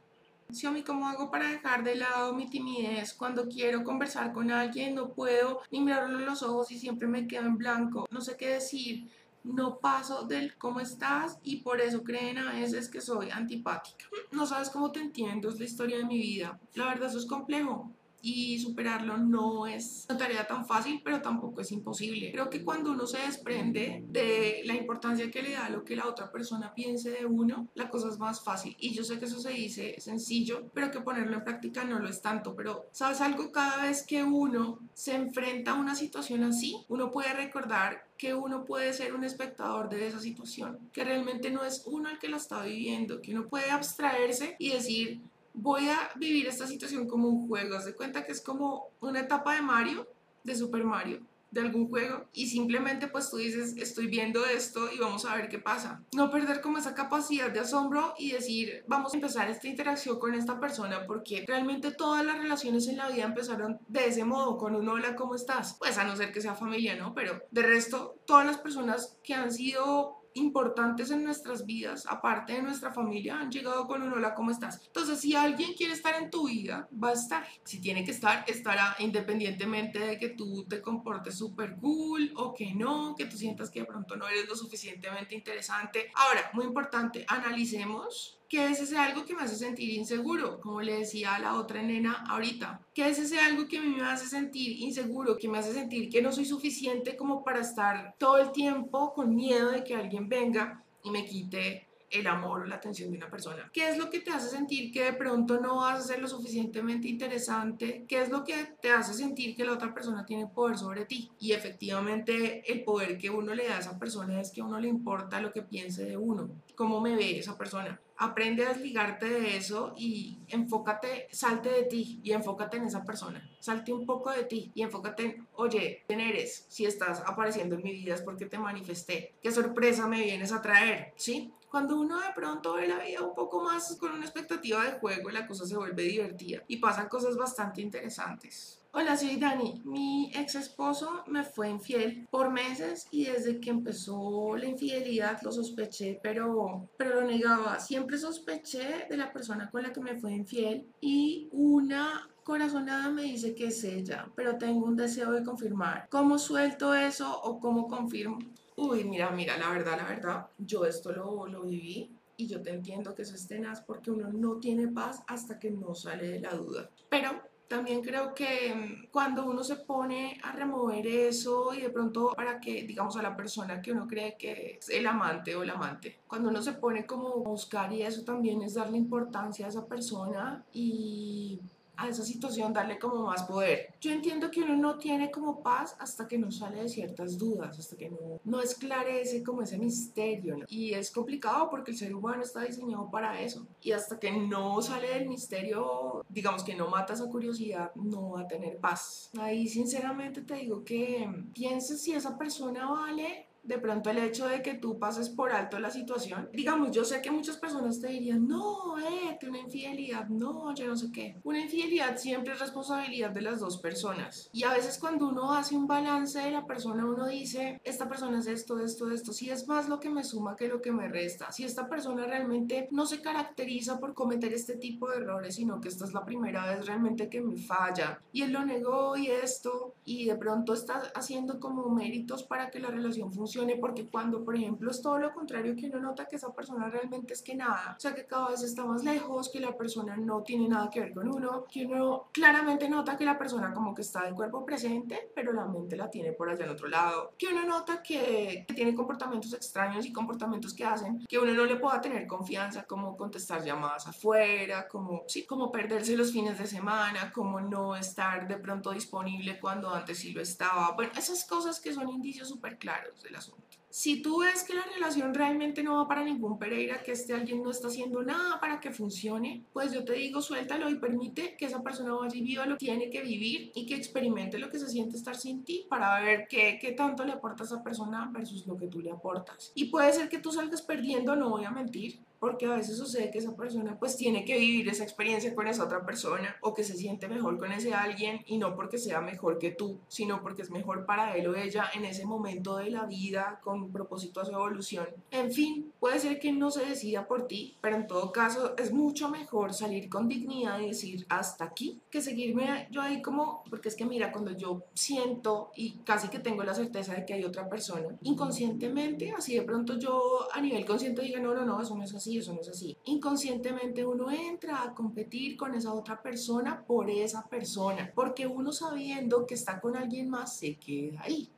Xiaomi, ¿cómo hago para dejar de lado mi timidez? Cuando quiero conversar con alguien no puedo ni mirarlo en los ojos y siempre me quedo en blanco. No sé qué decir. No paso del cómo estás y por eso creen a veces que soy antipática. No sabes cómo te entiendo, es la historia de mi vida. La verdad eso es complejo y superarlo no es una tarea tan fácil, pero tampoco es imposible. Creo que cuando uno se desprende de la importancia que le da lo que la otra persona piense de uno, la cosa es más fácil. Y yo sé que eso se dice sencillo, pero que ponerlo en práctica no lo es tanto. Pero, ¿sabes algo? Cada vez que uno se enfrenta a una situación así, uno puede recordar que uno puede ser un espectador de esa situación, que realmente no es uno el que la está viviendo, que uno puede abstraerse y decir, voy a vivir esta situación como un juego. Haz de cuenta que es como una etapa de Mario, de Super Mario, de algún juego y simplemente pues tú dices estoy viendo esto y vamos a ver qué pasa. No perder como esa capacidad de asombro y decir vamos a empezar esta interacción con esta persona porque realmente todas las relaciones en la vida empezaron de ese modo, con un hola, ¿cómo estás? Pues a no ser que sea familia, ¿no? Pero de resto, todas las personas que han sido importantes en nuestras vidas, aparte de nuestra familia, han llegado con un hola, ¿cómo estás? Entonces, si alguien quiere estar en tu vida, va a estar. Si tiene que estar, estará independientemente de que tú te comportes súper cool o que no, que tú sientas que de pronto no eres lo suficientemente interesante. Ahora, muy importante, analicemos ¿Qué es ese algo que me hace sentir inseguro? Como le decía a la otra nena ahorita. ¿Qué es ese algo que a mí me hace sentir inseguro? Que me hace sentir que no soy suficiente como para estar todo el tiempo con miedo de que alguien venga y me quite el amor o la atención de una persona. ¿Qué es lo que te hace sentir que de pronto no vas a ser lo suficientemente interesante? ¿Qué es lo que te hace sentir que la otra persona tiene poder sobre ti? Y efectivamente el poder que uno le da a esa persona es que a uno le importa lo que piense de uno, cómo me ve esa persona. Aprende a desligarte de eso y enfócate, salte de ti y enfócate en esa persona. Salte un poco de ti y enfócate en, oye, ¿quién eres? Si estás apareciendo en mi vida es porque te manifesté. ¿Qué sorpresa me vienes a traer? ¿Sí? Cuando uno de pronto ve la vida un poco más con una expectativa de juego, la cosa se vuelve divertida y pasan cosas bastante interesantes. Hola, soy Dani. Mi ex esposo me fue infiel por meses y desde que empezó la infidelidad lo sospeché, pero, pero lo negaba. Siempre sospeché de la persona con la que me fue infiel y una corazonada me dice que es ella, pero tengo un deseo de confirmar. ¿Cómo suelto eso o cómo confirmo? Uy, mira, mira, la verdad, la verdad, yo esto lo, lo viví y yo te entiendo que eso es tenaz porque uno no tiene paz hasta que no sale de la duda. Pero también creo que mm, cuando uno se pone a remover eso y de pronto para que, digamos, a la persona que uno cree que es el amante o el amante, cuando uno se pone como a buscar y eso también es darle importancia a esa persona y a esa situación darle como más poder. Yo entiendo que uno no tiene como paz hasta que no sale de ciertas dudas, hasta que no, no esclarece como ese misterio. Y es complicado porque el ser humano está diseñado para eso. Y hasta que no sale del misterio, digamos que no mata esa curiosidad, no va a tener paz. Ahí sinceramente te digo que pienses si esa persona vale de pronto el hecho de que tú pases por alto la situación. Digamos, yo sé que muchas personas te dirían, no, eh, una infidelidad, no, yo no sé qué. Una infidelidad siempre es responsabilidad de las dos personas. Y a veces cuando uno hace un balance de la persona, uno dice, esta persona es esto, esto, esto. Si es más lo que me suma que lo que me resta. Si esta persona realmente no se caracteriza por cometer este tipo de errores, sino que esta es la primera vez realmente que me falla. Y él lo negó y esto, y de pronto está haciendo como méritos para que la relación funcione porque cuando, por ejemplo, es todo lo contrario, que uno nota que esa persona realmente es que nada, o sea, que cada vez está más lejos, que la persona no tiene nada que ver con uno, que uno claramente nota que la persona como que está de cuerpo presente, pero la mente la tiene por allá en otro lado, que uno nota que, que tiene comportamientos extraños y comportamientos que hacen que uno no le pueda tener confianza, como contestar llamadas afuera, como, sí, como perderse los fines de semana, como no estar de pronto disponible cuando antes sí lo estaba. Bueno, esas cosas que son indicios súper claros de las si tú ves que la relación realmente no va para ningún Pereira, que este alguien no está haciendo nada para que funcione, pues yo te digo, suéltalo y permite que esa persona vaya y viva lo que tiene que vivir y que experimente lo que se siente estar sin ti para ver qué, qué tanto le aporta a esa persona versus lo que tú le aportas. Y puede ser que tú salgas perdiendo, no voy a mentir, porque a veces sucede que esa persona pues tiene que vivir esa experiencia con esa otra persona o que se siente mejor con ese alguien y no porque sea mejor que tú, sino porque es mejor para él o ella en ese momento de la vida con propósito a su evolución. En fin, puede ser que no se decida por ti, pero en todo caso es mucho mejor salir con dignidad y decir hasta aquí que seguirme yo ahí como, porque es que mira, cuando yo siento y casi que tengo la certeza de que hay otra persona, inconscientemente, así de pronto yo a nivel consciente diga, no, no, no, eso no es así eso no es así. Inconscientemente uno entra a competir con esa otra persona por esa persona, porque uno sabiendo que está con alguien más se queda ahí.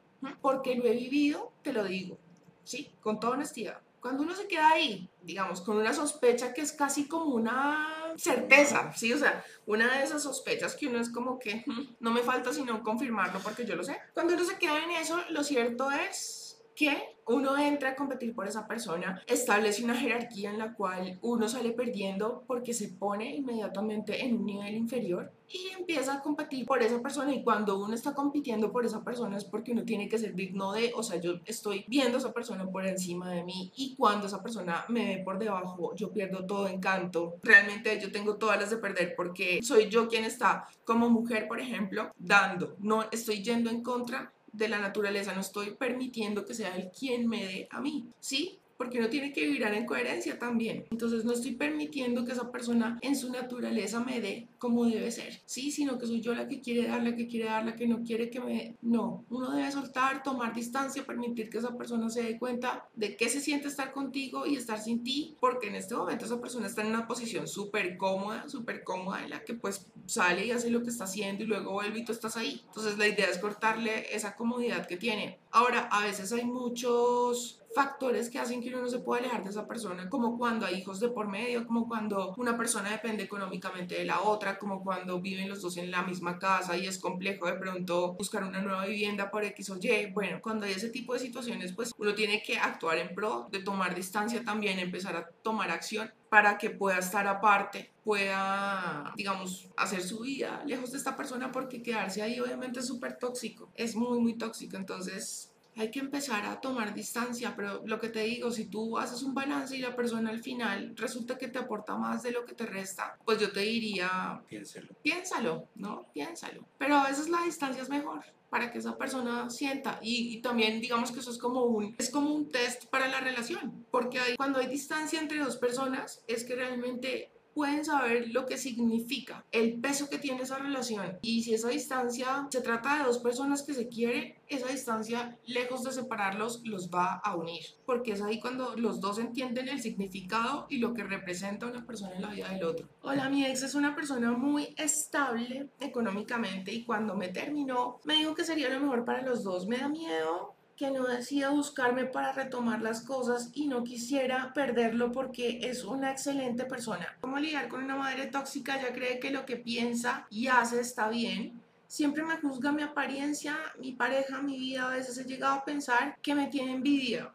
Porque lo he vivido, te lo digo, ¿sí? Con toda honestidad. Cuando uno se queda ahí, digamos, con una sospecha que es casi como una certeza, ¿sí? O sea, una de esas sospechas que uno es como que no me falta sino confirmarlo porque yo lo sé. Cuando uno se queda en eso, lo cierto es que uno entra a competir por esa persona, establece una jerarquía en la cual uno sale perdiendo porque se pone inmediatamente en un nivel inferior y empieza a competir por esa persona y cuando uno está compitiendo por esa persona es porque uno tiene que ser digno de, o sea, yo estoy viendo a esa persona por encima de mí y cuando esa persona me ve por debajo yo pierdo todo encanto. Realmente yo tengo todas las de perder porque soy yo quien está como mujer, por ejemplo, dando, no estoy yendo en contra de la naturaleza, no estoy permitiendo que sea él quien me dé a mí, ¿sí? Porque uno tiene que vibrar en coherencia también. Entonces no estoy permitiendo que esa persona en su naturaleza me dé como debe ser, sí, sino que soy yo la que quiere dar, la que quiere dar, la que no quiere que me... No, uno debe soltar, tomar distancia, permitir que esa persona se dé cuenta de qué se siente estar contigo y estar sin ti, porque en este momento esa persona está en una posición súper cómoda, súper cómoda, en la que pues sale y hace lo que está haciendo y luego vuelve y tú estás ahí. Entonces la idea es cortarle esa comodidad que tiene. Ahora, a veces hay muchos factores que hacen que uno no se pueda alejar de esa persona, como cuando hay hijos de por medio, como cuando una persona depende económicamente de la otra, como cuando viven los dos en la misma casa y es complejo de pronto buscar una nueva vivienda por X o Y. Bueno, cuando hay ese tipo de situaciones, pues uno tiene que actuar en pro de tomar distancia también, empezar a tomar acción para que pueda estar aparte, pueda, digamos, hacer su vida lejos de esta persona porque quedarse ahí obviamente es súper tóxico, es muy, muy tóxico. Entonces, hay que empezar a tomar distancia, pero lo que te digo, si tú haces un balance y la persona al final resulta que te aporta más de lo que te resta, pues yo te diría, piénsalo. Piénsalo, ¿no? Piénsalo. Pero a veces la distancia es mejor para que esa persona sienta y, y, también digamos que eso es como un es como un test para la relación porque hay, cuando hay distancia entre dos personas es que realmente pueden saber lo que significa, el peso que tiene esa relación. Y si esa distancia se trata de dos personas que se quieren, esa distancia, lejos de separarlos, los va a unir. Porque es ahí cuando los dos entienden el significado y lo que representa una persona en la vida del otro. Hola, mi ex es una persona muy estable económicamente y cuando me terminó, me dijo que sería lo mejor para los dos. Me da miedo que no decida buscarme para retomar las cosas y no quisiera perderlo porque es una excelente persona. ¿Cómo lidiar con una madre tóxica? Ya cree que lo que piensa y hace está bien. Siempre me juzga mi apariencia, mi pareja, mi vida. A veces he llegado a pensar que me tiene envidia.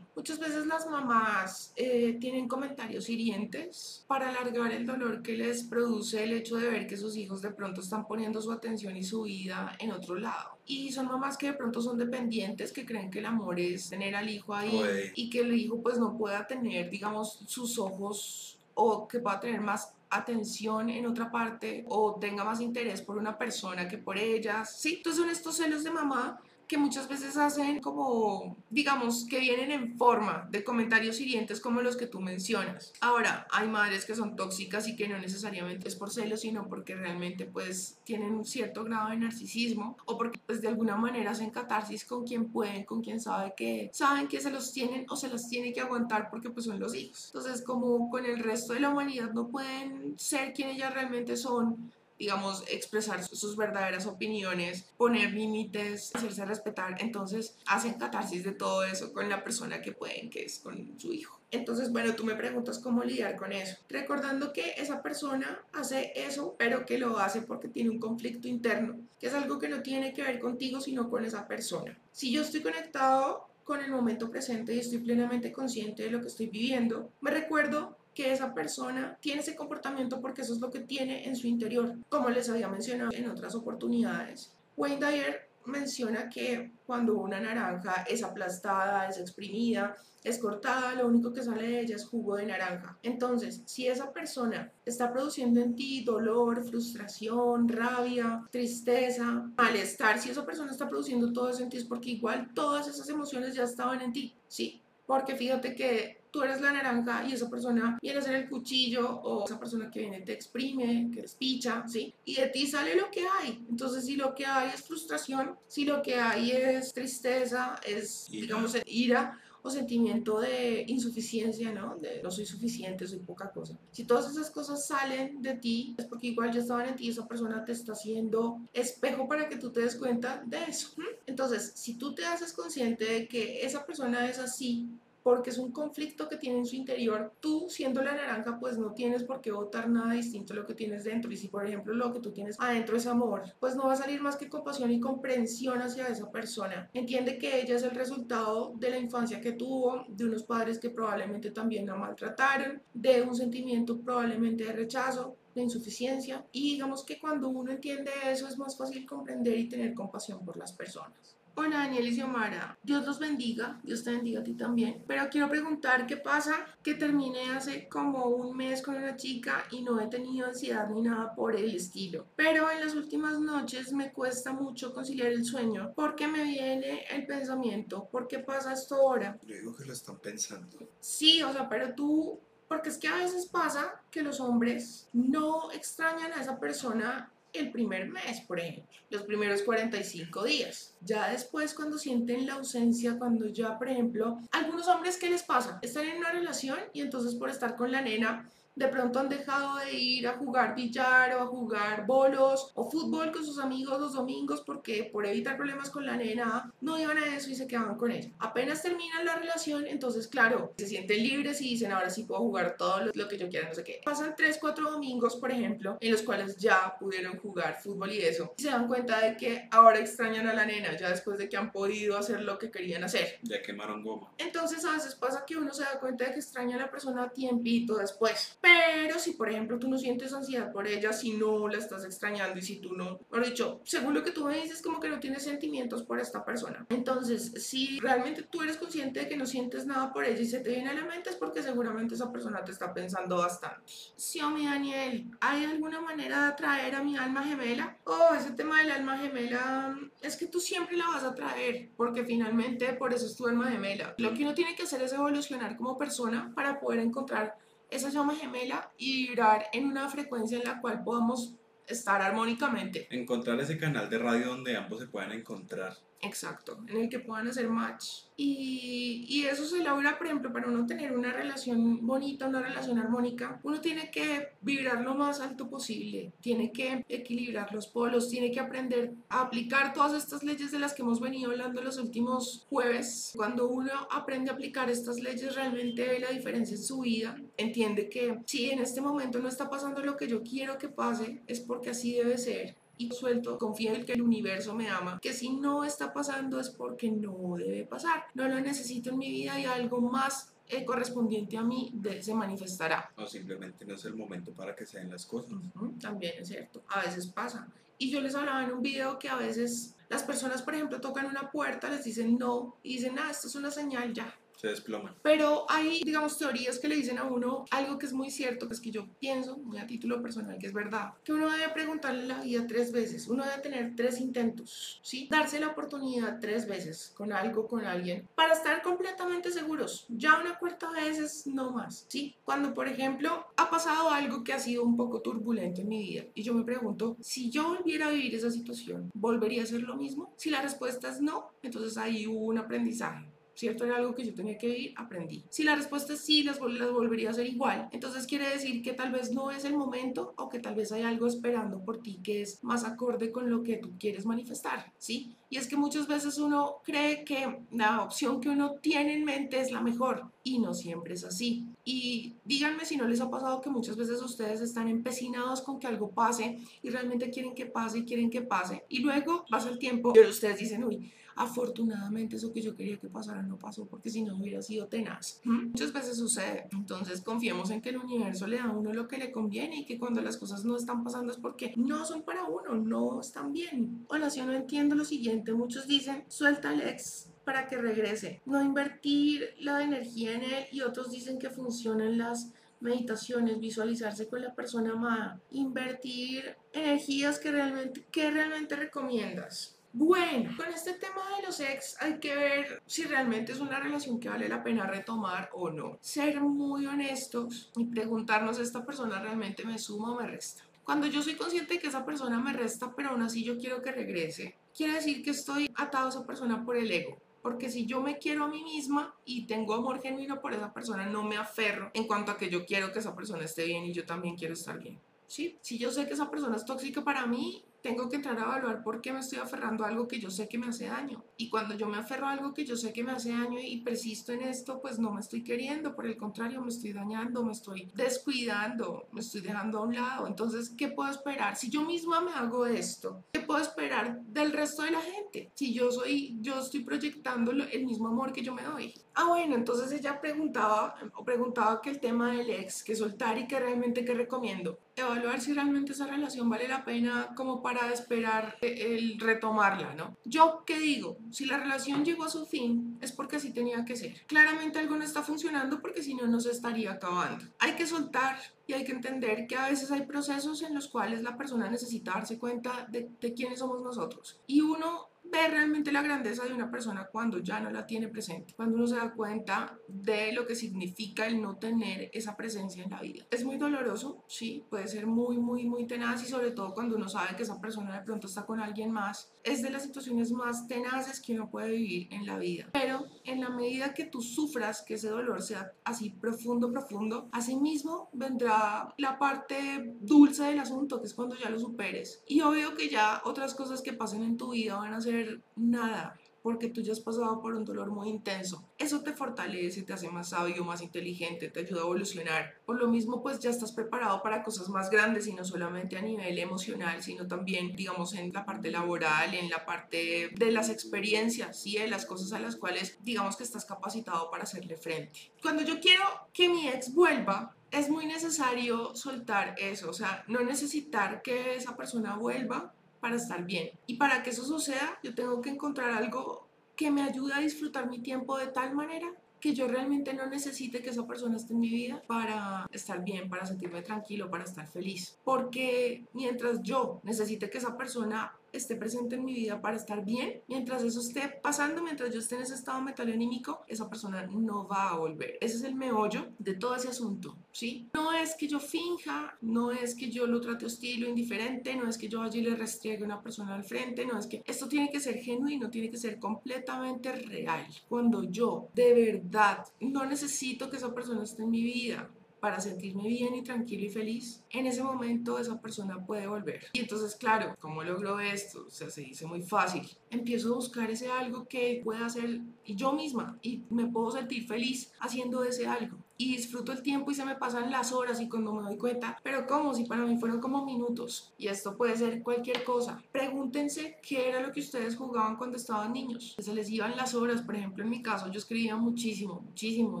Muchas veces las mamás eh, tienen comentarios hirientes para alargar el dolor que les produce el hecho de ver que sus hijos de pronto están poniendo su atención y su vida en otro lado. Y son mamás que de pronto son dependientes, que creen que el amor es tener al hijo ahí y que el hijo pues no pueda tener, digamos, sus ojos o que pueda tener más atención en otra parte o tenga más interés por una persona que por ellas. Sí, entonces son estos celos de mamá que muchas veces hacen como, digamos, que vienen en forma de comentarios hirientes como los que tú mencionas. Ahora, hay madres que son tóxicas y que no necesariamente es por celos, sino porque realmente pues tienen un cierto grado de narcisismo o porque pues de alguna manera hacen catarsis con quien pueden, con quien sabe que saben que se los tienen o se los tiene que aguantar porque pues son los hijos. Entonces, como con el resto de la humanidad no pueden ser quien ellas realmente son, digamos, expresar sus verdaderas opiniones, poner límites, hacerse respetar. Entonces hacen catarsis de todo eso con la persona que pueden, que es con su hijo. Entonces, bueno, tú me preguntas cómo lidiar con eso. Recordando que esa persona hace eso, pero que lo hace porque tiene un conflicto interno, que es algo que no tiene que ver contigo, sino con esa persona. Si yo estoy conectado con el momento presente y estoy plenamente consciente de lo que estoy viviendo, me recuerdo que esa persona tiene ese comportamiento porque eso es lo que tiene en su interior, como les había mencionado en otras oportunidades. Wayne Dyer menciona que cuando una naranja es aplastada, es exprimida, es cortada, lo único que sale de ella es jugo de naranja. Entonces, si esa persona está produciendo en ti dolor, frustración, rabia, tristeza, malestar, si esa persona está produciendo todo eso en ti es porque igual todas esas emociones ya estaban en ti, ¿sí? Porque fíjate que tú eres la naranja y esa persona viene a ser el cuchillo o esa persona que viene te exprime, que despicha, ¿sí? Y de ti sale lo que hay. Entonces, si lo que hay es frustración, si lo que hay es tristeza, es, digamos, ira o sentimiento de insuficiencia, ¿no? De no soy suficiente, soy poca cosa. Si todas esas cosas salen de ti, es porque igual ya estaban en ti y esa persona te está haciendo espejo para que tú te des cuenta de eso. Entonces, si tú te haces consciente de que esa persona es así, porque es un conflicto que tiene en su interior. Tú, siendo la naranja, pues no tienes por qué votar nada distinto a lo que tienes dentro. Y si, por ejemplo, lo que tú tienes adentro es amor, pues no va a salir más que compasión y comprensión hacia esa persona. Entiende que ella es el resultado de la infancia que tuvo, de unos padres que probablemente también la maltrataron, de un sentimiento probablemente de rechazo, de insuficiencia. Y digamos que cuando uno entiende eso es más fácil comprender y tener compasión por las personas. Hola Daniel y Xiomara, Dios los bendiga, Dios te bendiga a ti también. Pero quiero preguntar qué pasa que terminé hace como un mes con una chica y no he tenido ansiedad ni nada por el estilo. Pero en las últimas noches me cuesta mucho conciliar el sueño porque me viene el pensamiento, ¿por qué pasa esto ahora? Yo digo que lo están pensando. Sí, o sea, pero tú porque es que a veces pasa que los hombres no extrañan a esa persona el primer mes, por ejemplo, los primeros 45 días. Ya después, cuando sienten la ausencia, cuando ya, por ejemplo, algunos hombres, ¿qué les pasa? Están en una relación y entonces por estar con la nena de pronto han dejado de ir a jugar billar o a jugar bolos o fútbol con sus amigos los domingos porque por evitar problemas con la nena no iban a eso y se quedaban con ella. Apenas terminan la relación, entonces claro, se sienten libres y dicen ahora sí puedo jugar todo lo, que yo quiera, no sé qué. Pasan 3, 4 domingos, por ejemplo, en los cuales ya pudieron jugar fútbol y eso. Y se dan cuenta de que ahora extrañan a la nena ya después de que han podido hacer lo que querían hacer. Ya quemaron goma. Entonces a veces pasa que uno se da cuenta de que extraña a la persona tiempito después. Pero si, por ejemplo, tú no sientes ansiedad por ella, si no la estás extrañando y si tú no, por dicho, según lo que tú me dices, como que no tienes sentimientos por esta persona. Entonces, si realmente tú eres consciente de que no sientes nada por ella y se te viene a la mente, es porque seguramente esa persona te está pensando bastante. Sí, o mi Daniel, ¿hay alguna manera de atraer a mi alma gemela? Oh, ese tema del alma gemela es que tú siempre la vas a atraer, porque finalmente por eso es tu alma gemela. Lo que uno tiene que hacer es evolucionar como persona para poder encontrar esa llama gemela y vibrar en una frecuencia en la cual podamos estar armónicamente. Encontrar ese canal de radio donde ambos se puedan encontrar. Exacto, en el que puedan hacer match. Y, eso se logra, por ejemplo, para uno tener una relación bonita, una relación armónica, uno tiene que vibrar lo más alto posible, tiene que equilibrar los polos, tiene que aprender a aplicar todas estas leyes de las que hemos venido hablando los últimos jueves. Cuando uno aprende a aplicar estas leyes, realmente ve la diferencia en su vida, entiende que si en este momento no está pasando lo que yo quiero que pase, es porque así debe ser y suelto, confío en que el universo me ama, que si no está pasando es porque no debe pasar, no lo necesito en mi vida y algo más eh, correspondiente a mí de, se manifestará. O simplemente no es el momento para que se den las cosas. también es cierto, a veces pasa. Y yo les hablaba en un video que a veces las personas, por ejemplo, tocan una puerta, les dicen no y dicen, ah, esto es una señal ya, se desploman. Pero hay, digamos, teorías que le dicen a uno algo que es muy cierto, que es que yo pienso, muy a título personal, que es verdad, que uno debe preguntarle la vida tres veces, uno debe tener tres intentos, ¿sí? Darse la oportunidad tres veces con algo, con alguien, para estar completamente seguros. Ya una cuarta vez es no más, ¿sí? Cuando, por ejemplo, ha pasado algo que ha sido un poco turbulento en mi vida y yo me pregunto, si yo volviera a vivir esa situación, ¿volvería a ser lo mismo? Si la respuesta es no, entonces ahí hubo un aprendizaje. ¿Cierto? Era algo que yo tenía que vivir, aprendí. Si la respuesta es sí, las, las volvería a hacer igual, entonces quiere decir que tal vez no es el momento o que tal vez hay algo esperando por ti que es más acorde con lo que tú quieres manifestar, ¿sí? Y es que muchas veces uno cree que la opción que uno tiene en mente es la mejor y no siempre es así. Y díganme si no les ha pasado que muchas veces ustedes están empecinados con que algo pase y realmente quieren que pase y quieren que pase. Y luego pasa el tiempo y ustedes dicen, uy, afortunadamente eso que yo quería que pasara no pasó porque si no hubiera sido tenaz. Muchas veces sucede. Entonces confiemos en que el universo le da a uno lo que le conviene y que cuando las cosas no están pasando es porque no son para uno, no están bien. Hola, si yo no entiendo lo siguiente, muchos dicen, suelta al ex para que regrese. No invertir la energía en él y otros dicen que funcionan las meditaciones, visualizarse con la persona amada, invertir energías que realmente, que realmente recomiendas. Bueno, con este tema de los ex hay que ver si realmente es una relación que vale la pena retomar o no. Ser muy honestos y preguntarnos, ¿esta persona realmente me suma o me resta? Cuando yo soy consciente de que esa persona me resta, pero aún así yo quiero que regrese, quiere decir que estoy atado a esa persona por el ego. Porque si yo me quiero a mí misma y tengo amor genuino por esa persona, no me aferro en cuanto a que yo quiero que esa persona esté bien y yo también quiero estar bien. ¿Sí? Si yo sé que esa persona es tóxica para mí, tengo que entrar a evaluar por qué me estoy aferrando a algo que yo sé que me hace daño. Y cuando yo me aferro a algo que yo sé que me hace daño y persisto en esto, pues no me estoy queriendo, por el contrario, me estoy dañando, me estoy descuidando, me estoy dejando a un lado. Entonces, ¿qué puedo esperar? Si yo misma me hago esto, ¿qué puedo esperar del resto de la gente? Si yo soy, yo estoy proyectando el mismo amor que yo me doy. Ah, bueno, entonces ella preguntaba, o preguntaba que el tema del ex, que soltar y que realmente que recomiendo. Evaluar si realmente esa relación vale la pena como para esperar el retomarla, ¿no? Yo, ¿qué digo? Si la relación llegó a su fin, es porque así tenía que ser. Claramente algo no está funcionando porque si no, no se estaría acabando. Hay que soltar y hay que entender que a veces hay procesos en los cuales la persona necesita darse cuenta de, de quiénes somos nosotros. Y uno ve realmente la grandeza de una persona cuando ya no la tiene presente, cuando uno se da cuenta de lo que significa el no tener esa presencia en la vida. Es muy doloroso, sí, puede ser muy, muy, muy tenaz y sobre todo cuando uno sabe que esa persona de pronto está con alguien más, es de las situaciones más tenaces que uno puede vivir en la vida. Pero en la medida que tú sufras, que ese dolor sea así profundo, profundo, así mismo vendrá la parte dulce del asunto, que es cuando ya lo superes. Y obvio que ya otras cosas que pasen en tu vida van a ser nada porque tú ya has pasado por un dolor muy intenso. Eso te fortalece, te hace más sabio, más inteligente, te ayuda a evolucionar. Por lo mismo, pues ya estás preparado para cosas más grandes y no solamente a nivel emocional, sino también, digamos, en la parte laboral, en la parte de las experiencias, y de las cosas a las cuales, digamos, que estás capacitado para hacerle frente. Cuando yo quiero que mi ex vuelva, es muy necesario soltar eso, o sea, no necesitar que esa persona vuelva para estar bien. Y para que eso suceda, yo tengo que encontrar algo que me ayude a disfrutar mi tiempo de tal manera que yo realmente no necesite que esa persona esté en mi vida para estar bien, para sentirme tranquilo, para estar feliz. Porque mientras yo necesite que esa persona esté presente en mi vida para estar bien, mientras eso esté pasando, mientras yo esté en ese estado metalonímico, esa persona no va a volver. Ese es el meollo de todo ese asunto, ¿sí? No es que yo finja, no es que yo lo trate hostil o indiferente, no es que yo vaya y le restriegue a una persona al frente, no es que esto tiene que ser genuino, tiene que ser completamente real. Cuando yo de verdad no necesito que esa persona esté en mi vida, para sentirme bien y tranquilo y feliz, en ese momento esa persona puede volver. Y entonces, claro, ¿cómo logro esto? O sea, se dice muy fácil. Empiezo a buscar ese algo que pueda hacer yo misma y me puedo sentir feliz haciendo ese algo y disfruto el tiempo y se me pasan las horas y cuando me doy cuenta, pero como si para mí fueron como minutos y esto puede ser cualquier cosa. Pregúntense qué era lo que ustedes jugaban cuando estaban niños. Se les iban las horas, por ejemplo, en mi caso yo escribía muchísimo, muchísimo,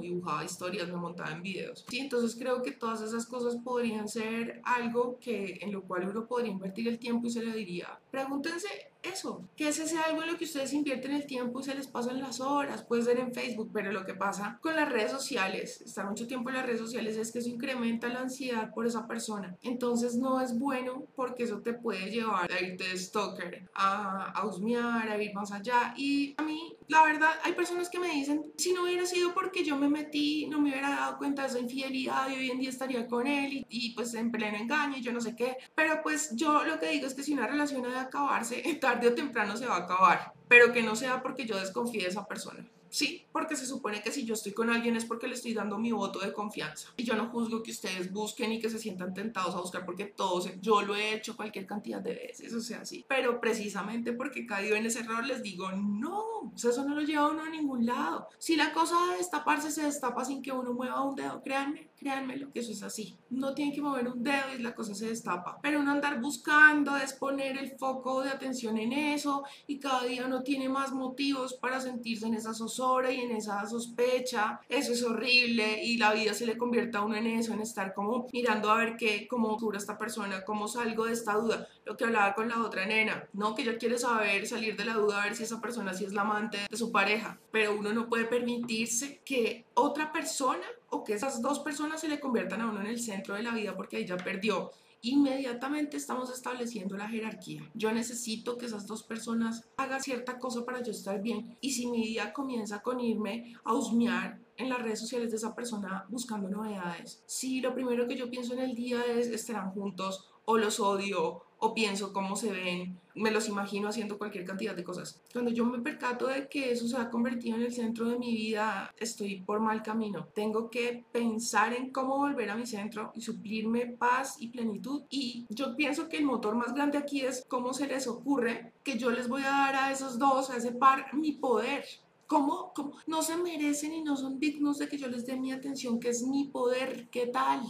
dibujaba historias, me montaba en videos. Sí, entonces creo que todas esas cosas podrían ser algo que en lo cual uno podría invertir el tiempo y se le diría, pregúntense eso, que es ese algo en lo que ustedes invierten el tiempo y se les pasan las horas, puede ser en Facebook, pero lo que pasa con las redes sociales, estar mucho tiempo en las redes sociales es que eso incrementa la ansiedad por esa persona. Entonces no es bueno porque eso te puede llevar a irte de stalker, a, a husmear, a ir más allá. Y a mí, la verdad, hay personas que me dicen, si no hubiera sido porque yo me metí, no me hubiera dado cuenta de esa infidelidad y hoy en día estaría con él y, y pues en pleno engaño y yo no sé qué. Pero pues yo lo que digo es que si una relación ha de acabarse, tarde o temprano se va a acabar, pero que no sea porque yo desconfíe de esa persona. Sí, porque se supone que si yo estoy con alguien es porque le estoy dando mi voto de confianza. Y yo no juzgo que ustedes busquen y que se sientan tentados a buscar porque todos, yo lo he hecho cualquier cantidad de veces, o sea, sí. Pero precisamente porque he caído en ese error les digo, no, o sea, eso no lo lleva uno a ningún lado. Si la cosa de destaparse se destapa sin que uno mueva un dedo, créanme, créanmelo, que eso es así. No tienen que mover un dedo y la cosa se destapa. Pero uno andar buscando es poner el foco de atención en eso y cada día tiene más motivos para sentirse en esa zozobra y en esa sospecha, eso es horrible y la vida se le convierte a uno en eso, en estar como mirando a ver qué, cómo cura esta persona, cómo salgo de esta duda, lo que hablaba con la otra nena, no, que ella quiere saber, salir de la duda, a ver si esa persona sí es la amante de su pareja, pero uno no puede permitirse que otra persona o que esas dos personas se le conviertan a uno en el centro de la vida porque ahí ya perdió inmediatamente estamos estableciendo la jerarquía. Yo necesito que esas dos personas hagan cierta cosa para yo estar bien. Y si mi día comienza con irme a husmear en las redes sociales de esa persona buscando novedades, si lo primero que yo pienso en el día es estarán juntos o los odio o pienso cómo se ven, me los imagino haciendo cualquier cantidad de cosas. Cuando yo me percato de que eso se ha convertido en el centro de mi vida, estoy por mal camino. Tengo que pensar en cómo volver a mi centro y suplirme paz y plenitud. Y yo pienso que el motor más grande aquí es cómo se les ocurre que yo les voy a dar a esos dos, a ese par, mi poder. ¿Cómo, ¿Cómo, no se merecen y no son dignos de que yo les dé mi atención, que es mi poder? ¿Qué tal?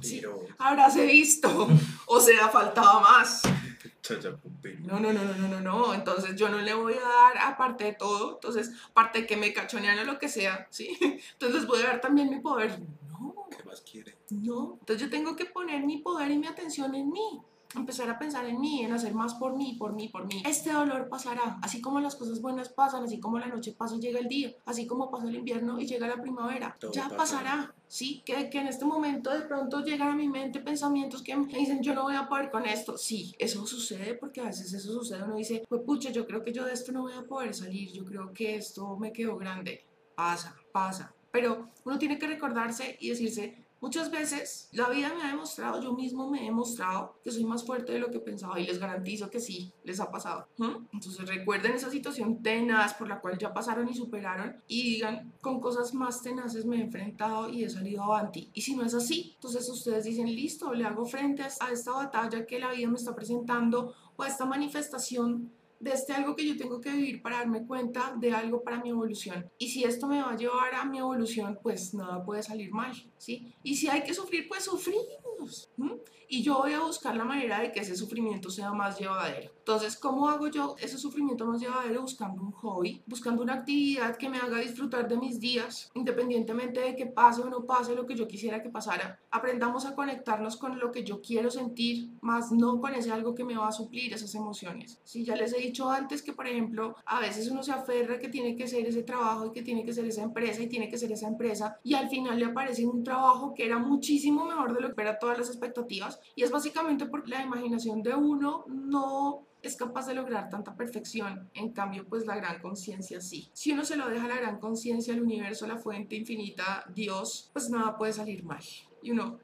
Sí, habráse visto. O sea, faltaba más. No, no, no, no, no, no, no. Entonces yo no le voy a dar, aparte de todo, entonces, aparte de que me cachonean o lo que sea, ¿sí? Entonces les voy a dar también mi poder. No. ¿Qué más quiere? No. Entonces yo tengo que poner mi poder y mi atención en mí empezar a pensar en mí, en hacer más por mí, por mí, por mí. Este dolor pasará, así como las cosas buenas pasan, así como la noche pasa y llega el día, así como pasa el invierno y llega la primavera. ya pasará. Sí, que, que, en este momento de pronto llegan a mi mente pensamientos que me dicen, yo no voy a poder con esto. Sí, eso sucede porque a veces eso sucede. Uno dice, pues pucha, yo creo que yo de esto no voy a poder salir, yo creo que esto me quedó grande. Pasa, pasa. Pero uno tiene que recordarse y decirse, Muchas veces la vida me ha demostrado, yo mismo me he demostrado que soy más fuerte de lo que pensaba y les garantizo que sí, les ha pasado. Entonces recuerden esa situación tenaz por la cual ya pasaron y superaron y digan, con cosas más tenaces me he enfrentado y he salido avanti. Y si no es así, entonces ustedes dicen, listo, le hago frente a esta batalla que la vida me está presentando o a esta manifestación de este algo que yo tengo que vivir para darme cuenta de algo para mi evolución. Y si esto me va a llevar a mi evolución, pues nada puede salir mal, ¿sí? Y si hay que sufrir, pues sufrimos y yo voy a buscar la manera de que ese sufrimiento sea más llevadero. Entonces, ¿cómo hago yo ese sufrimiento más llevadero? Buscando un hobby, buscando una actividad que me haga disfrutar de mis días, independientemente de que pase o no pase lo que yo quisiera que pasara. Aprendamos a conectarnos con lo que yo quiero sentir, más no con ese algo que me va a suplir esas emociones. Si ya les he dicho antes que, por ejemplo, a veces uno se aferra que tiene que ser ese trabajo y que tiene que ser esa empresa y tiene que ser esa empresa y al final le aparece un trabajo que era muchísimo mejor de lo que era todas las expectativas y es básicamente porque la imaginación de uno no es capaz de lograr tanta perfección. En cambio, pues la gran conciencia sí. Si uno se lo deja a la gran conciencia, el universo, la fuente infinita, Dios, pues nada puede salir mal. Y uno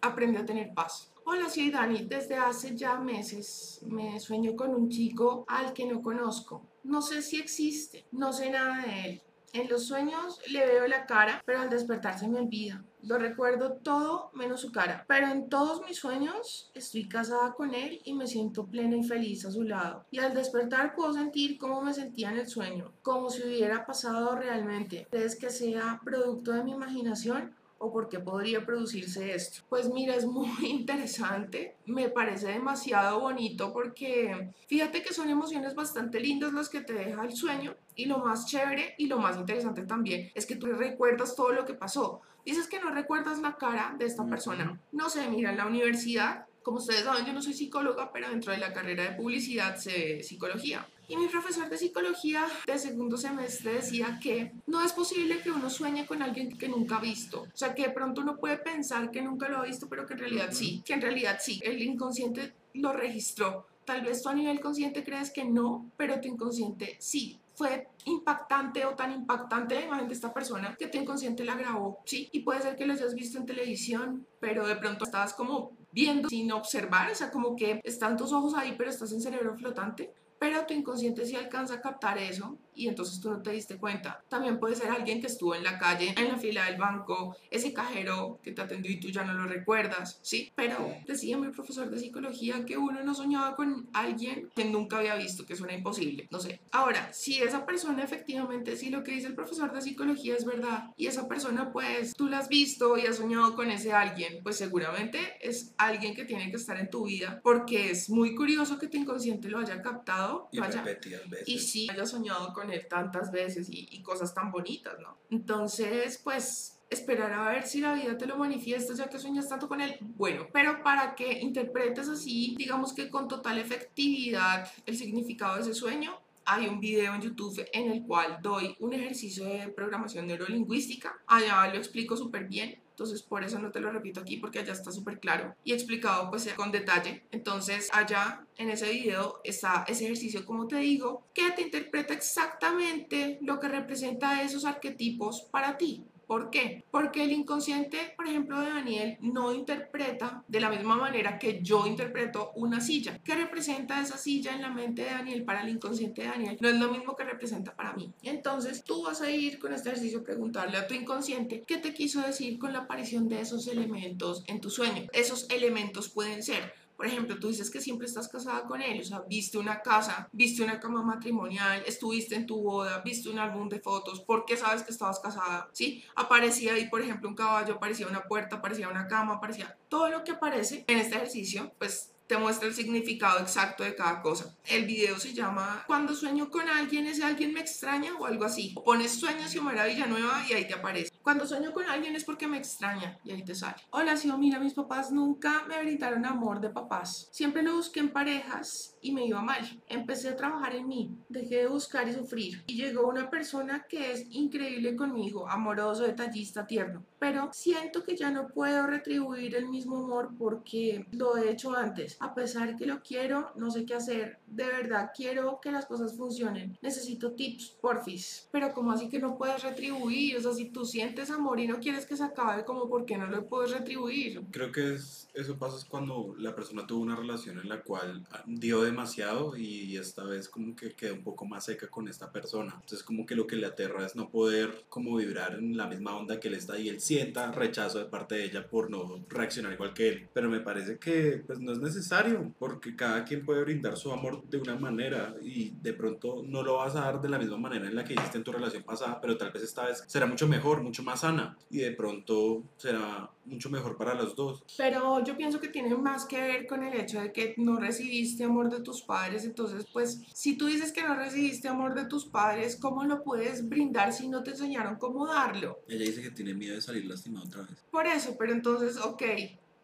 aprende a tener paz. Hola, soy Dani. Desde hace ya meses me sueño con un chico al que no conozco. No sé si existe, no sé nada de él. En los sueños le veo la cara, pero al despertar se me olvida. Lo recuerdo todo menos su cara, pero en todos mis sueños estoy casada con él y me siento plena y feliz a su lado. Y al despertar puedo sentir cómo me sentía en el sueño, como si hubiera pasado realmente. ¿Crees que sea producto de mi imaginación o por qué podría producirse esto? Pues mira, es muy interesante, me parece demasiado bonito porque fíjate que son emociones bastante lindas las que te deja el sueño y lo más chévere y lo más interesante también es que tú recuerdas todo lo que pasó. Dices que no recuerdas la cara de esta persona. No sé, mira, en la universidad, como ustedes saben, yo no soy psicóloga, pero dentro de la carrera de publicidad sé psicología. Y mi profesor de psicología de segundo semestre decía que no es posible que uno sueñe con alguien que nunca ha visto. O sea, que de pronto uno puede pensar que nunca lo ha visto, pero que en realidad sí, que en realidad sí. El inconsciente lo registró. Tal vez tú a nivel consciente crees que no, pero tu inconsciente sí. Fue impactante o tan impactante la imagen de esta persona que tu inconsciente la grabó, sí. Y puede ser que lo hayas visto en televisión, pero de pronto estabas como viendo sin observar, o sea, como que están tus ojos ahí, pero estás en cerebro flotante pero tu inconsciente sí alcanza a captar eso y entonces tú no te diste cuenta. También puede ser alguien que estuvo en la calle, en la fila del banco, ese cajero que te atendió y tú ya no lo recuerdas, ¿sí? Pero decía mi profesor de psicología que uno no soñaba con alguien que nunca había visto, que suena imposible, no sé. Ahora, si esa persona efectivamente, si lo que dice el profesor de psicología es verdad y esa persona pues tú la has visto y has soñado con ese alguien, pues seguramente es alguien que tiene que estar en tu vida porque es muy curioso que tu inconsciente lo haya captado y repetidas veces. Y sí, haya soñado con tantas veces y, cosas tan bonitas, ¿no? Entonces, pues esperar a ver si la vida te lo manifiesta ya que sueñas tanto con él. Bueno, pero para que interpretes así, digamos que con total efectividad el significado de ese sueño, hay un video en YouTube en el cual doy un ejercicio de programación neurolingüística. Allá lo explico súper bien. Entonces, por eso no te lo repito aquí porque allá está súper claro y explicado pues con detalle. Entonces, allá en ese video está ese ejercicio, como te digo, que te interpreta exactamente lo que representa esos arquetipos para ti. ¿Por qué? Porque el inconsciente, por ejemplo, de Daniel no interpreta de la misma manera que yo interpreto una silla. ¿Qué representa esa silla en la mente de Daniel para el inconsciente de Daniel? No es lo mismo que representa para mí. Entonces, tú vas a ir con este ejercicio preguntarle a tu inconsciente qué te quiso decir con la aparición de esos elementos en tu sueño. Esos elementos pueden ser por ejemplo, tú dices que siempre estás casada con él, o sea, viste una casa, viste una cama matrimonial, estuviste en tu boda, viste un álbum de fotos, ¿por qué sabes que estabas casada? ¿Sí? Aparecía ahí, por ejemplo, un caballo, aparecía una puerta, aparecía una cama, aparecía todo lo que aparece en este ejercicio, pues te muestra el significado exacto de cada cosa. El video se llama Cuando sueño con alguien, ese alguien me extraña o algo así. pones sueños y maravilla nueva y ahí te aparece. Cuando sueño con alguien es porque me extraña y ahí te sale. Hola, sí, mira, mis papás nunca me brindaron amor de papás. Siempre lo busqué en parejas y me iba mal. Empecé a trabajar en mí, dejé de buscar y sufrir. Y llegó una persona que es increíble conmigo, amoroso, detallista, tierno. Pero siento que ya no puedo retribuir el mismo amor porque lo he hecho antes. A pesar que lo quiero, no sé qué hacer. De verdad, quiero que las cosas funcionen. Necesito tips, porfis. Pero como así que no puedes retribuir? O sea, si tú sientes ese amor y no quieres que se acabe, como por qué no lo puedes retribuir. Creo que es, eso pasa cuando la persona tuvo una relación en la cual dio demasiado y esta vez como que queda un poco más seca con esta persona. Entonces como que lo que le aterra es no poder como vibrar en la misma onda que él está y él sienta rechazo de parte de ella por no reaccionar igual que él. Pero me parece que pues no es necesario porque cada quien puede brindar su amor de una manera y de pronto no lo vas a dar de la misma manera en la que hiciste en tu relación pasada, pero tal vez esta vez será mucho mejor, mucho más más sana y de pronto será mucho mejor para los dos. Pero yo pienso que tiene más que ver con el hecho de que no recibiste amor de tus padres, entonces pues si tú dices que no recibiste amor de tus padres, ¿cómo lo puedes brindar si no te enseñaron cómo darlo? Ella dice que tiene miedo de salir lastimada otra vez. Por eso, pero entonces, ok,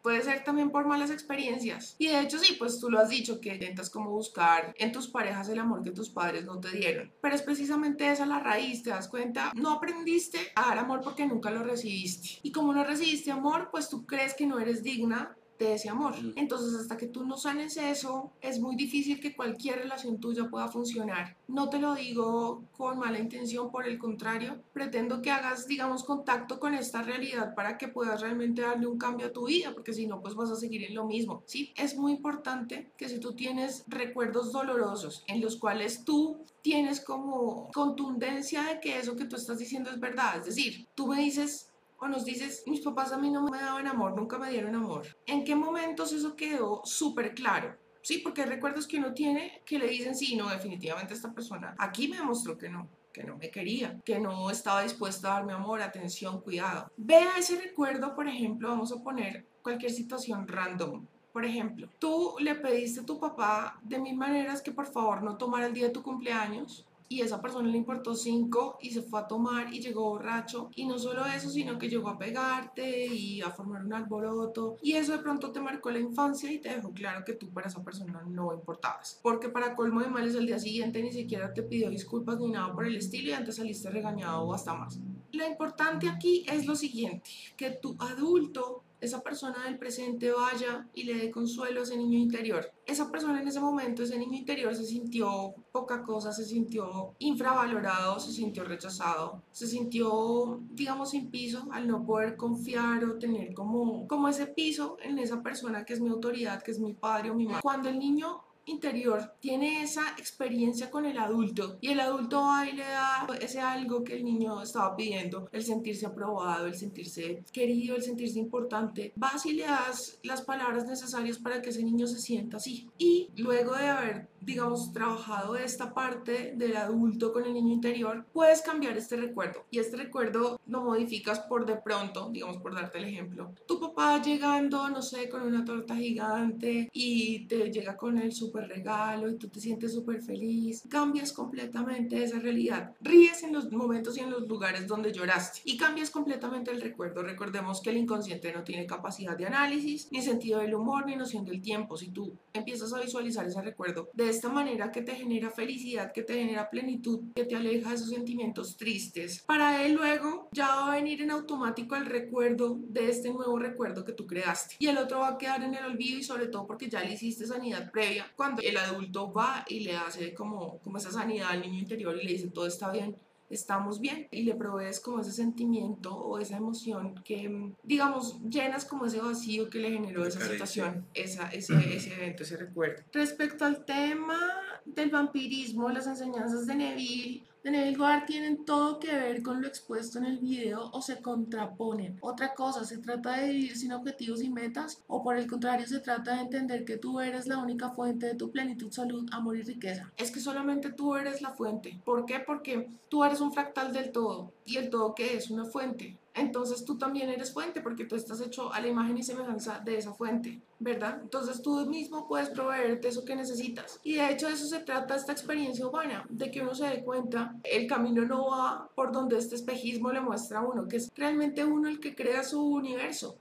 puede ser también por malas experiencias. Y de hecho sí, pues tú lo has dicho, que intentas como buscar en tus parejas el amor que tus padres no te dieron. Pero es precisamente esa la raíz, te das cuenta, no aprendiste a dar amor porque nunca lo recibiste. Y como no recibiste amor, pues tú crees que no eres digna de ese amor. Entonces, hasta que tú no sanes eso, es muy difícil que cualquier relación tuya pueda funcionar. No te lo digo con mala intención, por el contrario, pretendo que hagas, digamos, contacto con esta realidad para que puedas realmente darle un cambio a tu vida, porque si no, pues vas a seguir en lo mismo. Sí, es muy importante que si tú tienes recuerdos dolorosos en los cuales tú tienes como contundencia de que eso que tú estás diciendo es verdad, es decir, tú me dices, nos dices, mis papás a mí no me daban amor, nunca me dieron amor. ¿En qué momentos eso quedó súper claro? Sí, porque hay recuerdos que uno tiene que le dicen, sí, no, definitivamente esta persona aquí me demostró que no que no me quería, que no estaba dispuesta a darme amor, atención, cuidado. Vea ese recuerdo, por ejemplo, vamos a poner cualquier situación random. Por ejemplo, tú le pediste a tu papá de mil maneras que por favor no tomara el día de tu cumpleaños y esa persona le importó cinco y se fue a tomar y llegó borracho. Y no solo eso, sino que llegó a pegarte y a formar un alboroto. Y eso de pronto te marcó la infancia y te dejó claro que tú para esa persona no importabas. Porque para colmo de males, el día siguiente ni siquiera te pidió disculpas ni nada por el estilo y antes saliste regañado o hasta más. Lo importante aquí es lo siguiente, que tu adulto esa persona del presente vaya y le dé consuelo a ese niño interior. Esa persona en ese momento, ese niño interior se sintió poca cosa, se sintió infravalorado, se sintió rechazado, se sintió, digamos, sin piso al no poder confiar o tener como, como ese piso en esa persona que es mi autoridad, que es mi padre o mi madre. Cuando el niño interior tiene esa experiencia con el adulto y el adulto va y le da ese algo que el niño estaba pidiendo, el sentirse aprobado, el sentirse querido, el sentirse importante, vas y le das las palabras necesarias para que ese niño se sienta así. Y luego de haber digamos, trabajado esta parte del adulto con el niño interior, puedes cambiar este recuerdo. Y este recuerdo lo modificas por de pronto, digamos, por darte el ejemplo. Tu papá llegando, no sé, con una torta gigante y te llega con el súper regalo y tú te sientes súper feliz. Cambias completamente esa realidad. Ríes en los momentos y en los lugares donde lloraste y cambias completamente el recuerdo. Recordemos que el inconsciente no tiene capacidad de análisis, ni sentido del humor, ni noción del tiempo. Si tú empiezas a visualizar ese recuerdo de esta manera que te genera felicidad, que te genera plenitud, que te aleja de esos sentimientos tristes. Para él luego ya va a venir en automático el recuerdo de este nuevo recuerdo que tú creaste. Y el otro va a quedar en el olvido y sobre todo porque ya le hiciste sanidad previa. Cuando el adulto va y le hace como, como esa sanidad al niño interior y le dice todo está bien, estamos bien. Y le provees como ese sentimiento o esa emoción que, digamos, llenas como ese vacío que le generó esa situación, esa, ese, ese evento, ese recuerdo. Respecto al tema del vampirismo, las enseñanzas de Neville, de Neville Goddard tienen todo que ver con lo expuesto en el video o se contraponen. Otra cosa, se trata de vivir sin objetivos y metas o por el contrario se trata de entender que tú eres la única fuente de tu plenitud, salud, amor y riqueza. Es que solamente tú eres la fuente. ¿Por qué? Porque tú eres un fractal del todo y el todo que es una fuente entonces tú también eres fuente porque tú estás hecho a la imagen y semejanza de esa fuente, ¿verdad? Entonces tú mismo puedes proveerte eso que necesitas. Y de hecho de eso se trata esta experiencia humana, de que uno se dé cuenta, el camino no va por donde este espejismo le muestra a uno, que es realmente uno el que crea su universo.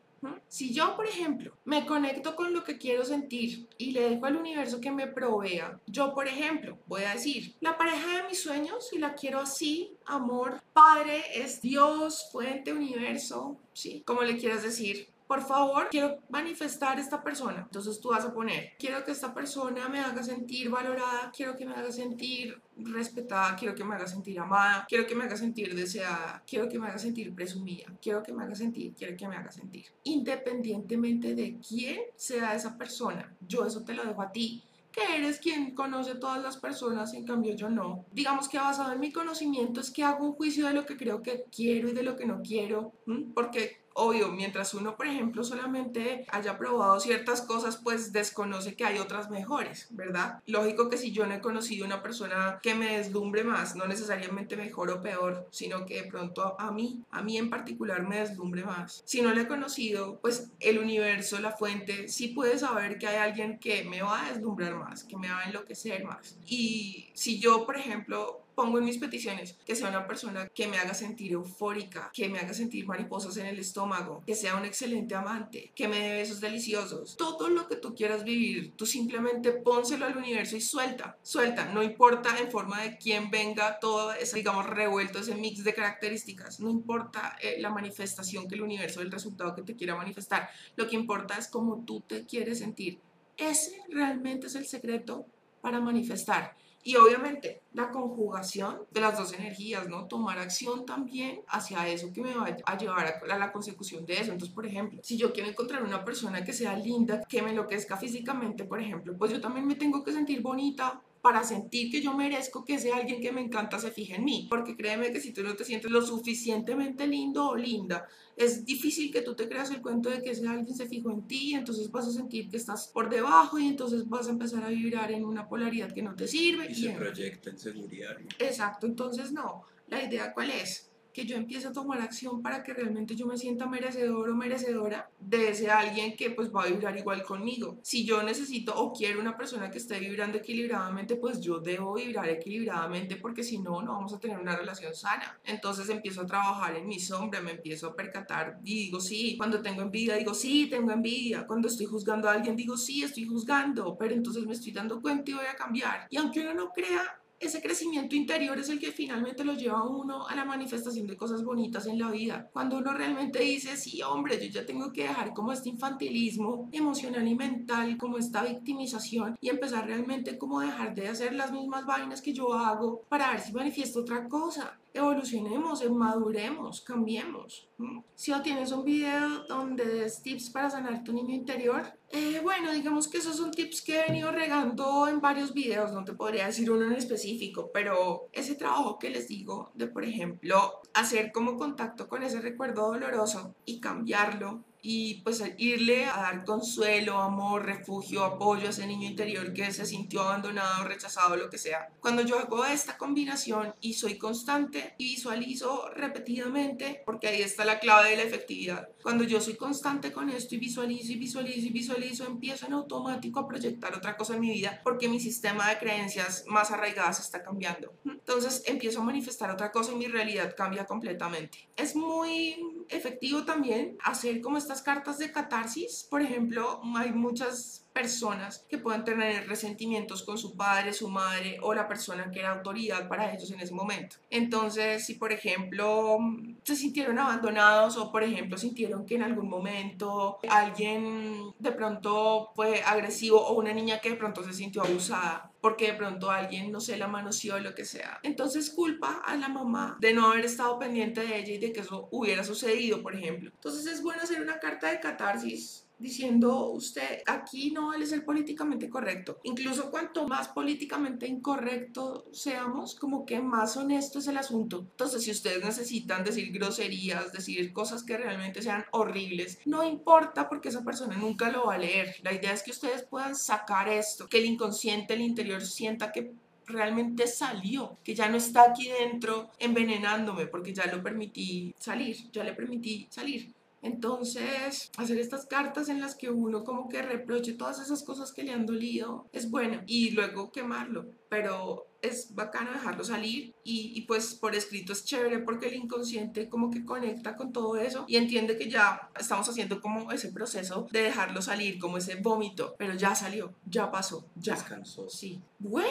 Si yo, por ejemplo, me conecto con lo que quiero sentir y le dejo al universo que me provea, yo, por ejemplo, voy a decir, la pareja de mis sueños, si la quiero así, amor, padre, es Dios, fuente, universo, sí, como le quieras decir, por favor, quiero manifestar esta persona. Entonces tú vas a poner, quiero que esta persona me haga sentir valorada, quiero que me haga sentir respetada, quiero que me haga sentir amada, quiero que me haga sentir deseada, quiero que me haga sentir presumida, quiero que me haga sentir, quiero que me haga sentir. Independientemente de quién sea esa persona, yo eso te lo dejo a ti que eres quien conoce todas las personas, en cambio yo no. Digamos que basado en mi conocimiento es que hago un juicio de lo que creo que quiero y de lo que no quiero, porque obvio, mientras uno, por ejemplo, solamente haya probado ciertas cosas, pues desconoce que hay otras mejores, ¿verdad? Lógico que si yo no he conocido una persona que me deslumbre más, no necesariamente mejor o peor, sino que de pronto a mí, a mí en particular me deslumbre más. Si no le he conocido, pues el universo, la fuente, sí puede saber que hay alguien que me va a deslumbrar más, que me va a enloquecer más. Y si yo, por ejemplo, pongo en mis peticiones que sea una persona que me haga sentir eufórica, que me haga sentir mariposas en el estómago, que sea un excelente amante, que me dé besos deliciosos. Todo lo que tú quieras vivir, tú simplemente pónselo al universo y suelta, suelta. No importa en forma de quién venga todo ese, digamos, revuelto, ese mix de características. No importa eh, la manifestación que el universo, el resultado que te quiera manifestar. Lo que importa es cómo tú te quieres sentir. Ese realmente es el secreto para manifestar. Y obviamente la conjugación de las dos energías, ¿no? Tomar acción también hacia eso que me va a llevar a, la consecución de eso. Entonces, por ejemplo, si yo quiero encontrar una persona que sea linda, que me enloquezca físicamente, por ejemplo, pues yo también me tengo que sentir bonita, para sentir que yo merezco que sea alguien que me encanta se fije en mí. Porque créeme que si tú no te sientes lo suficientemente lindo o linda, es difícil que tú te creas el cuento de que ese alguien se fijó en ti y entonces vas a sentir que estás por debajo y entonces vas a empezar a vibrar en una polaridad que no te sirve. Y, se proyecta en seguridad. Exacto, entonces no. La idea cuál es? Que yo empiece a tomar acción para que realmente yo me sienta merecedor o merecedora de ese alguien que pues va a vibrar igual conmigo. Si yo necesito o quiero una persona que esté vibrando equilibradamente, pues yo debo vibrar equilibradamente porque si no, no vamos a tener una relación sana. Entonces empiezo a trabajar en mi sombra, me empiezo a percatar y digo sí, cuando tengo envidia digo sí, tengo envidia, cuando estoy juzgando a alguien digo sí, estoy juzgando, pero entonces me estoy dando cuenta y voy a cambiar. Y aunque uno no crea, ese crecimiento interior es el que finalmente lo lleva a uno a la manifestación de cosas bonitas en la vida. Cuando uno realmente dice, sí, hombre, yo ya tengo que dejar como este infantilismo emocional y mental, como esta victimización y empezar realmente como dejar de hacer las mismas vainas que yo hago para ver si manifiesto otra cosa evolucionemos, maduremos, cambiemos. Si o tienes un video donde des tips para sanar tu niño interior, eh, bueno, digamos que esos son tips que he venido regando en varios videos, no te podría decir uno en específico, pero ese trabajo que les digo de, por ejemplo, hacer como contacto con ese recuerdo doloroso y cambiarlo y pues irle a dar consuelo, amor, refugio, apoyo a ese niño interior que se sintió abandonado, rechazado, lo que sea. Cuando yo hago esta combinación y soy constante y visualizo repetidamente, porque ahí está la clave de la efectividad, cuando yo soy constante con esto y visualizo y visualizo y visualizo, empiezo en automático a proyectar otra cosa en mi vida porque mi sistema de creencias más arraigadas está cambiando. Entonces empiezo a manifestar otra cosa y mi realidad cambia completamente. Es muy efectivo también hacer como esta cartas de catarsis, por ejemplo, hay muchas personas que puedan tener resentimientos con su padre, su madre o la persona que era autoridad para ellos en ese momento. Entonces, si por ejemplo se sintieron abandonados o por ejemplo sintieron que en algún momento alguien de pronto fue agresivo o una niña que de pronto se sintió abusada, porque de pronto alguien, no sé, la manoseó o lo que sea. Entonces culpa a la mamá de no haber estado pendiente de ella y de que eso hubiera sucedido, por ejemplo. Entonces es bueno hacer una carta de catarsis diciendo usted aquí no vale ser políticamente correcto. Incluso cuanto más políticamente incorrecto seamos, como que más honesto es el asunto. Entonces, si ustedes necesitan decir groserías, decir cosas que realmente sean horribles, no importa porque esa persona nunca lo va a leer. La idea es que ustedes puedan sacar esto, que el inconsciente, el interior sienta que realmente salió, que ya no está aquí dentro envenenándome porque ya lo permití salir, ya le permití salir. Entonces, hacer estas cartas en las que uno como que reproche todas esas cosas que le han dolido es bueno y luego quemarlo, pero es bacano dejarlo salir y, y, pues por escrito es chévere porque el inconsciente como que conecta con todo eso y entiende que ya estamos haciendo como ese proceso de dejarlo salir, como ese vómito, pero ya salió, ya pasó, ya. Descansó. Sí. Bueno,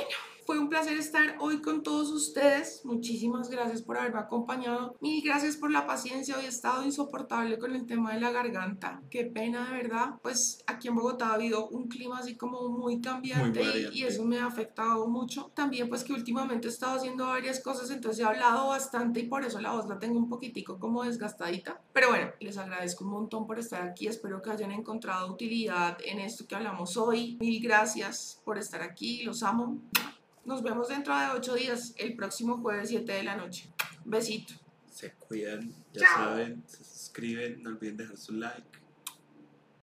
fue un placer estar hoy con todos ustedes. Muchísimas gracias por haberme acompañado. Mil gracias por la paciencia. Hoy he estado insoportable con el tema de la garganta. Qué pena, de verdad. Pues aquí en Bogotá ha habido un clima así como muy cambiante y, y, eso me ha afectado mucho. También pues que últimamente he estado haciendo varias cosas, entonces he hablado bastante y por eso la voz la tengo un poquitico como desgastadita. Pero bueno, les agradezco un montón por estar aquí. Espero que hayan encontrado utilidad en esto que hablamos hoy. Mil gracias por estar aquí. Los amo. Nos vemos dentro de ocho días, el próximo jueves 7 de la noche. Besito. Se cuidan, ya Chao. saben, se suscriben, no olviden dejar su like.